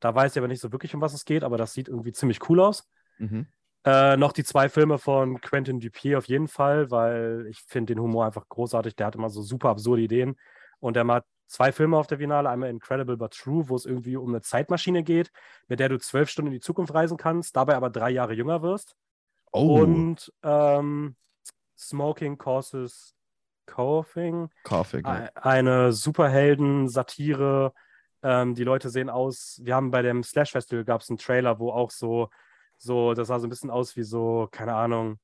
Da weiß ich aber nicht so wirklich, um was es geht, aber das sieht irgendwie ziemlich cool aus. Mhm. Äh, noch die zwei Filme von Quentin Dupier auf jeden Fall, weil ich finde den Humor einfach großartig. Der hat immer so super absurde Ideen. Und er hat zwei Filme auf der Finale. Einmal Incredible but True, wo es irgendwie um eine Zeitmaschine geht, mit der du zwölf Stunden in die Zukunft reisen kannst, dabei aber drei Jahre jünger wirst. Oh, Und ähm, Smoking Causes Coughing. Coughing. ja. Ei- Eine Superhelden-Satire. Ähm, die Leute sehen aus, wir haben bei dem Slash Festival gab es einen Trailer, wo auch so, so, das sah so ein bisschen aus wie so, keine Ahnung,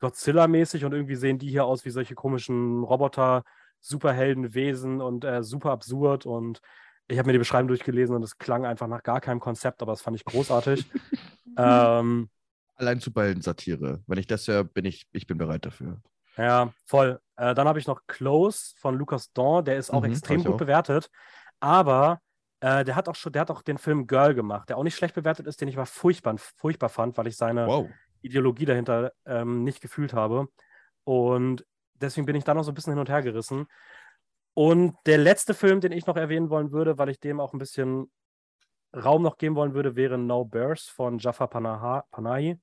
Godzilla-mäßig und irgendwie sehen die hier aus wie solche komischen Roboter, Superheldenwesen und äh, super absurd und ich habe mir die Beschreibung durchgelesen und es klang einfach nach gar keinem Konzept, aber das fand ich großartig. ähm, Allein Superhelden-Satire. Wenn ich das höre, bin ich, ich bin bereit dafür. Ja, voll. Äh, dann habe ich noch Close von Lucas Dawn, der ist auch Mhm, extrem gut auch. bewertet. Aber äh, der hat auch schon, der hat auch den Film Girl gemacht, der auch nicht schlecht bewertet ist, den ich aber furchtbar, furchtbar fand, weil ich seine Wow. Ideologie dahinter ähm, nicht gefühlt habe. Und deswegen bin ich da noch so ein bisschen hin und her gerissen. Und der letzte Film, den ich noch erwähnen wollen würde, weil ich dem auch ein bisschen Raum noch geben wollen würde, wäre No Bears von Jafar Panaha, Panahi.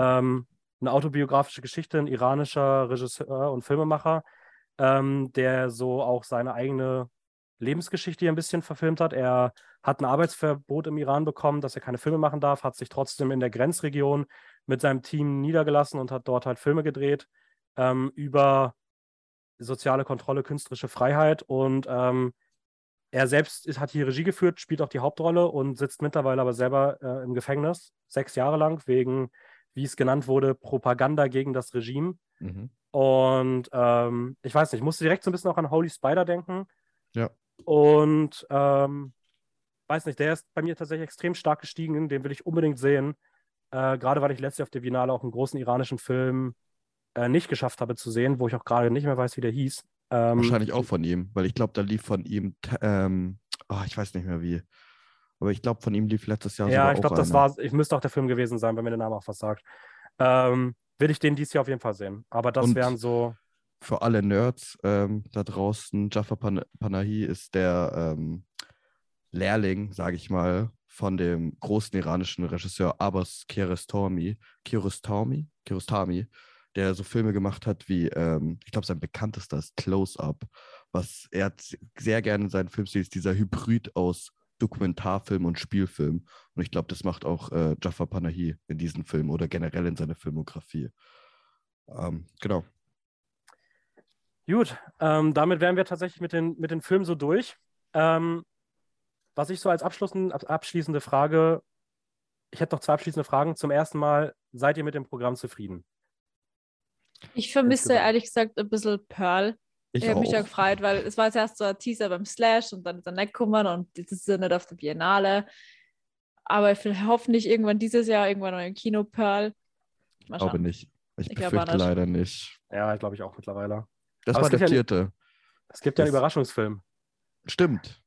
Ähm, eine autobiografische Geschichte, ein iranischer Regisseur und Filmemacher, ähm, der so auch seine eigene Lebensgeschichte hier ein bisschen verfilmt hat. Er hat ein Arbeitsverbot im Iran bekommen, dass er keine Filme machen darf, hat sich trotzdem in der Grenzregion mit seinem Team niedergelassen und hat dort halt Filme gedreht ähm, über soziale Kontrolle, künstlerische Freiheit und ähm, er selbst ist, hat hier Regie geführt, spielt auch die Hauptrolle und sitzt mittlerweile aber selber äh, im Gefängnis, sechs Jahre lang, wegen, wie es genannt wurde, Propaganda gegen das Regime. Mhm. Und ähm, ich weiß nicht, ich musste direkt so ein bisschen auch an Holy Spider denken. Ja. Und ähm, weiß nicht, der ist bei mir tatsächlich extrem stark gestiegen, den will ich unbedingt sehen. Äh, gerade weil ich letztes Jahr auf der Biennale auch einen großen iranischen Film äh, nicht geschafft habe zu sehen, wo ich auch gerade nicht mehr weiß, wie der hieß. Ähm, Wahrscheinlich auch von ihm, weil ich glaube, da lief von ihm, ähm, oh, ich weiß nicht mehr wie. Aber ich glaube, von ihm lief letztes Jahr Ja, ich glaube, das war, ich müsste auch der Film gewesen sein, wenn mir der Name auch was sagt. Ähm, will ich den dieses Jahr auf jeden Fall sehen. Aber das Und- wären so, Für alle Nerds ähm, da draußen, Jafar Pan Panahi ist der ähm, Lehrling, sage ich mal, von dem großen iranischen Regisseur Abbas Kiarostami, Kiarostami, Kiarostami, der so Filme gemacht hat wie, ähm, ich glaube, sein bekanntester ist Close-Up, was er hat sehr gerne in seinen Filmstil ist dieser Hybrid aus Dokumentarfilm und Spielfilm. Und ich glaube, das macht auch äh, Jafar Panahi in diesen Filmen oder generell in seiner Filmografie. Ähm, genau. Gut, ähm, damit wären wir tatsächlich mit den, mit den Filmen so durch. Ähm, was ich so als abschließend, ab- abschließende Frage, ich hätte noch zwei abschließende Fragen. Zum ersten Mal, seid ihr mit dem Programm zufrieden? Ich vermisse ehrlich gesagt ein bisschen Pearl. Ich, Ich, habe auch. mich ja gefreut, weil es war jetzt erst so ein Teaser beim Slash und dann ist er nicht gekommen und jetzt ist er nicht auf der Biennale. Aber ich will hoffentlich irgendwann dieses Jahr irgendwann noch im Kino Pearl. Mal glaube nicht. Ich, Ich befürchte nicht. leider nicht. Ja, glaube ich auch mittlerweile. Das Aber war der gibt ja- vierte. Es gibt ja einen Das- Überraschungsfilm. Stimmt.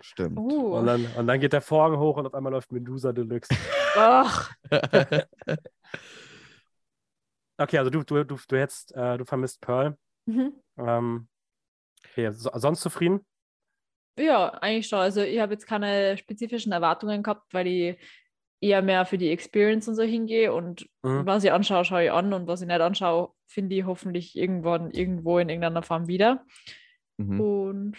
Stimmt. Uh. Und dann, und dann geht der Vorhang hoch und auf einmal läuft Medusa Deluxe. Ach, Okay, also du, du, du, du hättest, äh, du vermisst Pearl. mhm. Ähm, okay, so, sonst zufrieden? Ja, eigentlich schon. Also ich habe jetzt keine spezifischen Erwartungen gehabt, weil ich eher mehr für die Experience und so hingehe und Mhm. was ich anschaue, schaue ich an und was ich nicht anschaue, finde ich hoffentlich irgendwann irgendwo in irgendeiner Form wieder. Mhm. Und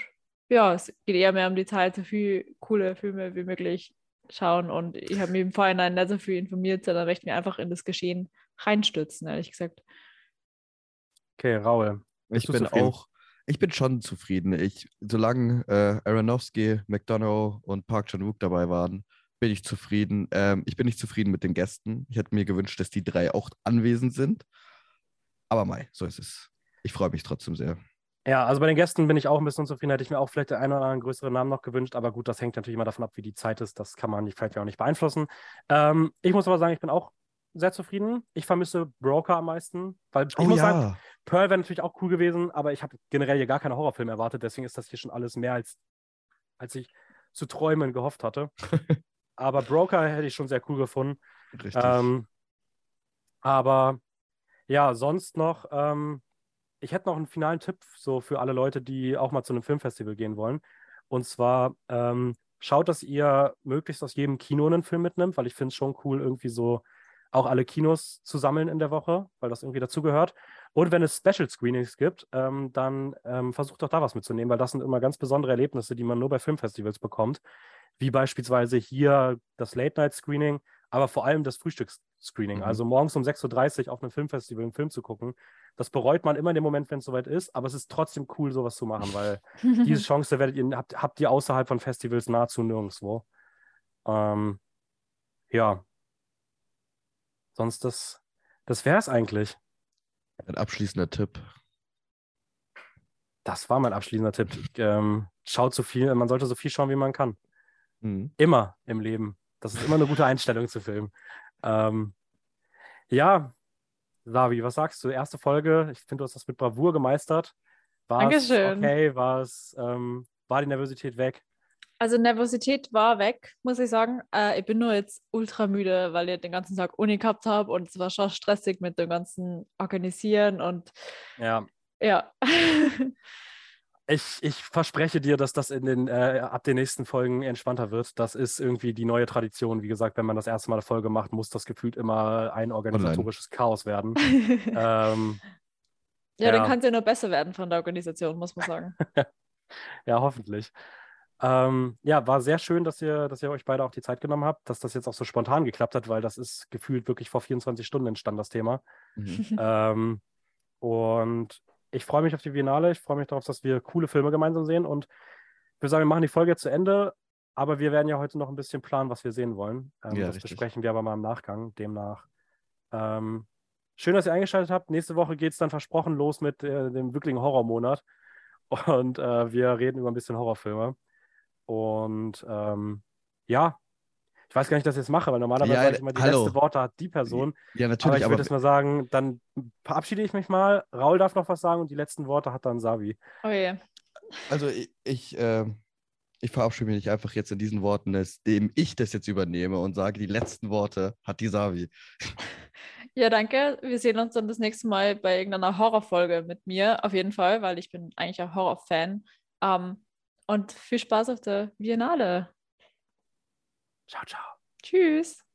ja, es geht eher mehr um die Zeit, so viele coole Filme wie möglich schauen und ich habe mich im Vorhinein nicht so viel informiert, sondern möchte mir einfach in das Geschehen reinstürzen, ehrlich gesagt. Okay, Raul. Ich bin zufrieden? auch, ich bin schon zufrieden. Ich, solange äh, Aronofsky, McDonough und Park Chan-wook dabei waren, bin ich zufrieden. Ähm, ich bin nicht zufrieden mit den Gästen. Ich hätte mir gewünscht, dass die drei auch anwesend sind. Aber mei, so ist es. Ich freue mich trotzdem sehr. Ja, also bei den Gästen bin ich auch ein bisschen unzufrieden. Hätte ich mir auch vielleicht den einen oder anderen größeren Namen noch gewünscht. Aber gut, das hängt natürlich immer davon ab, wie die Zeit ist. Das kann man nicht, vielleicht auch nicht beeinflussen. Ähm, ich muss aber sagen, ich bin auch sehr zufrieden. Ich vermisse Broker am meisten, weil ich muss sagen, Pearl wäre natürlich auch cool gewesen, aber ich habe generell hier gar keine Horrorfilme erwartet. Deswegen ist das hier schon alles mehr als, als ich zu träumen gehofft hatte. aber Broker hätte ich schon sehr cool gefunden. richtig. Ähm, aber ja, sonst noch, ähm, ich hätte noch einen finalen Tipp so für alle Leute, die auch mal zu einem Filmfestival gehen wollen. Und zwar ähm, schaut, dass ihr möglichst aus jedem Kino einen Film mitnimmt, weil ich finde es schon cool, irgendwie so auch alle Kinos zu sammeln in der Woche, weil das irgendwie dazugehört. Und wenn es Special Screenings gibt, ähm, dann ähm, versucht doch da was mitzunehmen, weil das sind immer ganz besondere Erlebnisse, die man nur bei Filmfestivals bekommt. Wie beispielsweise hier das Late-Night-Screening, aber vor allem das Frühstücksscreening. Mhm. Also morgens um 6.30 Uhr auf einem Filmfestival einen Film zu gucken. Das bereut man immer in dem Moment, wenn es soweit ist, aber es ist trotzdem cool, sowas zu machen, weil diese Chance werdet ihr, habt, habt ihr außerhalb von Festivals nahezu nirgendwo. Ähm, ja. Sonst das, das wäre es eigentlich. Ein abschließender Tipp. Das war mein abschließender Tipp. Ähm, schaut so viel, man sollte so viel schauen, wie man kann. Mhm. Immer im Leben. Das ist immer eine gute Einstellung zu Filmen. Ähm, ja, Savi, was sagst du? Erste Folge, ich finde, du hast das mit Bravour gemeistert. War es okay? War, es, ähm, war die Nervosität weg? Also Nervosität war weg, muss ich sagen. Äh, ich bin nur jetzt ultra müde, weil ich den ganzen Tag Uni gehabt habe und es war schon stressig mit dem ganzen Organisieren und ja. Ja. ich, ich verspreche dir, dass das in den, äh, ab den nächsten Folgen entspannter wird. Das ist irgendwie die neue Tradition. Wie gesagt, wenn man das erste Mal eine Folge macht, muss das gefühlt immer ein organisatorisches Online. Chaos werden. ähm, ja, ja, dann kann es ja nur besser werden von der Organisation, muss man sagen. ja, hoffentlich. Ähm, ja, war sehr schön, dass ihr, dass ihr euch beide auch die Zeit genommen habt, dass das jetzt auch so spontan geklappt hat, weil das ist gefühlt wirklich vor 24 Stunden entstanden, das Thema. Mhm. Ähm, und ich freue mich auf die Biennale. Ich freue mich darauf, dass wir coole Filme gemeinsam sehen. Und ich würde sagen, wir machen die Folge jetzt zu Ende. Aber wir werden ja heute noch ein bisschen planen, was wir sehen wollen. Ähm, ja, das richtig. besprechen wir aber mal im Nachgang. Demnach. Ähm, schön, dass ihr eingeschaltet habt. Nächste Woche geht es dann versprochen los mit äh, dem wirklichen Horrormonat. Und äh, wir reden über ein bisschen Horrorfilme. Und ähm, ja, ich weiß gar nicht, dass ich das mache, weil normalerweise ja, immer die hallo. letzte Worte hat die Person. Ja, natürlich. Aber ich würde jetzt mal sagen, dann verabschiede ich mich mal. Raul darf noch was sagen und die letzten Worte hat dann Savi. Oh je. Also ich, ich, äh, ich verabschiede mich einfach jetzt in diesen Worten, indem ich das jetzt übernehme und sage, die letzten Worte hat die Savi. Ja, danke. Wir sehen uns dann das nächste Mal bei irgendeiner Horrorfolge mit mir, auf jeden Fall, weil ich bin eigentlich ein Horrorfan. Ähm, und viel Spaß auf der Biennale. Ciao, ciao. Tschüss.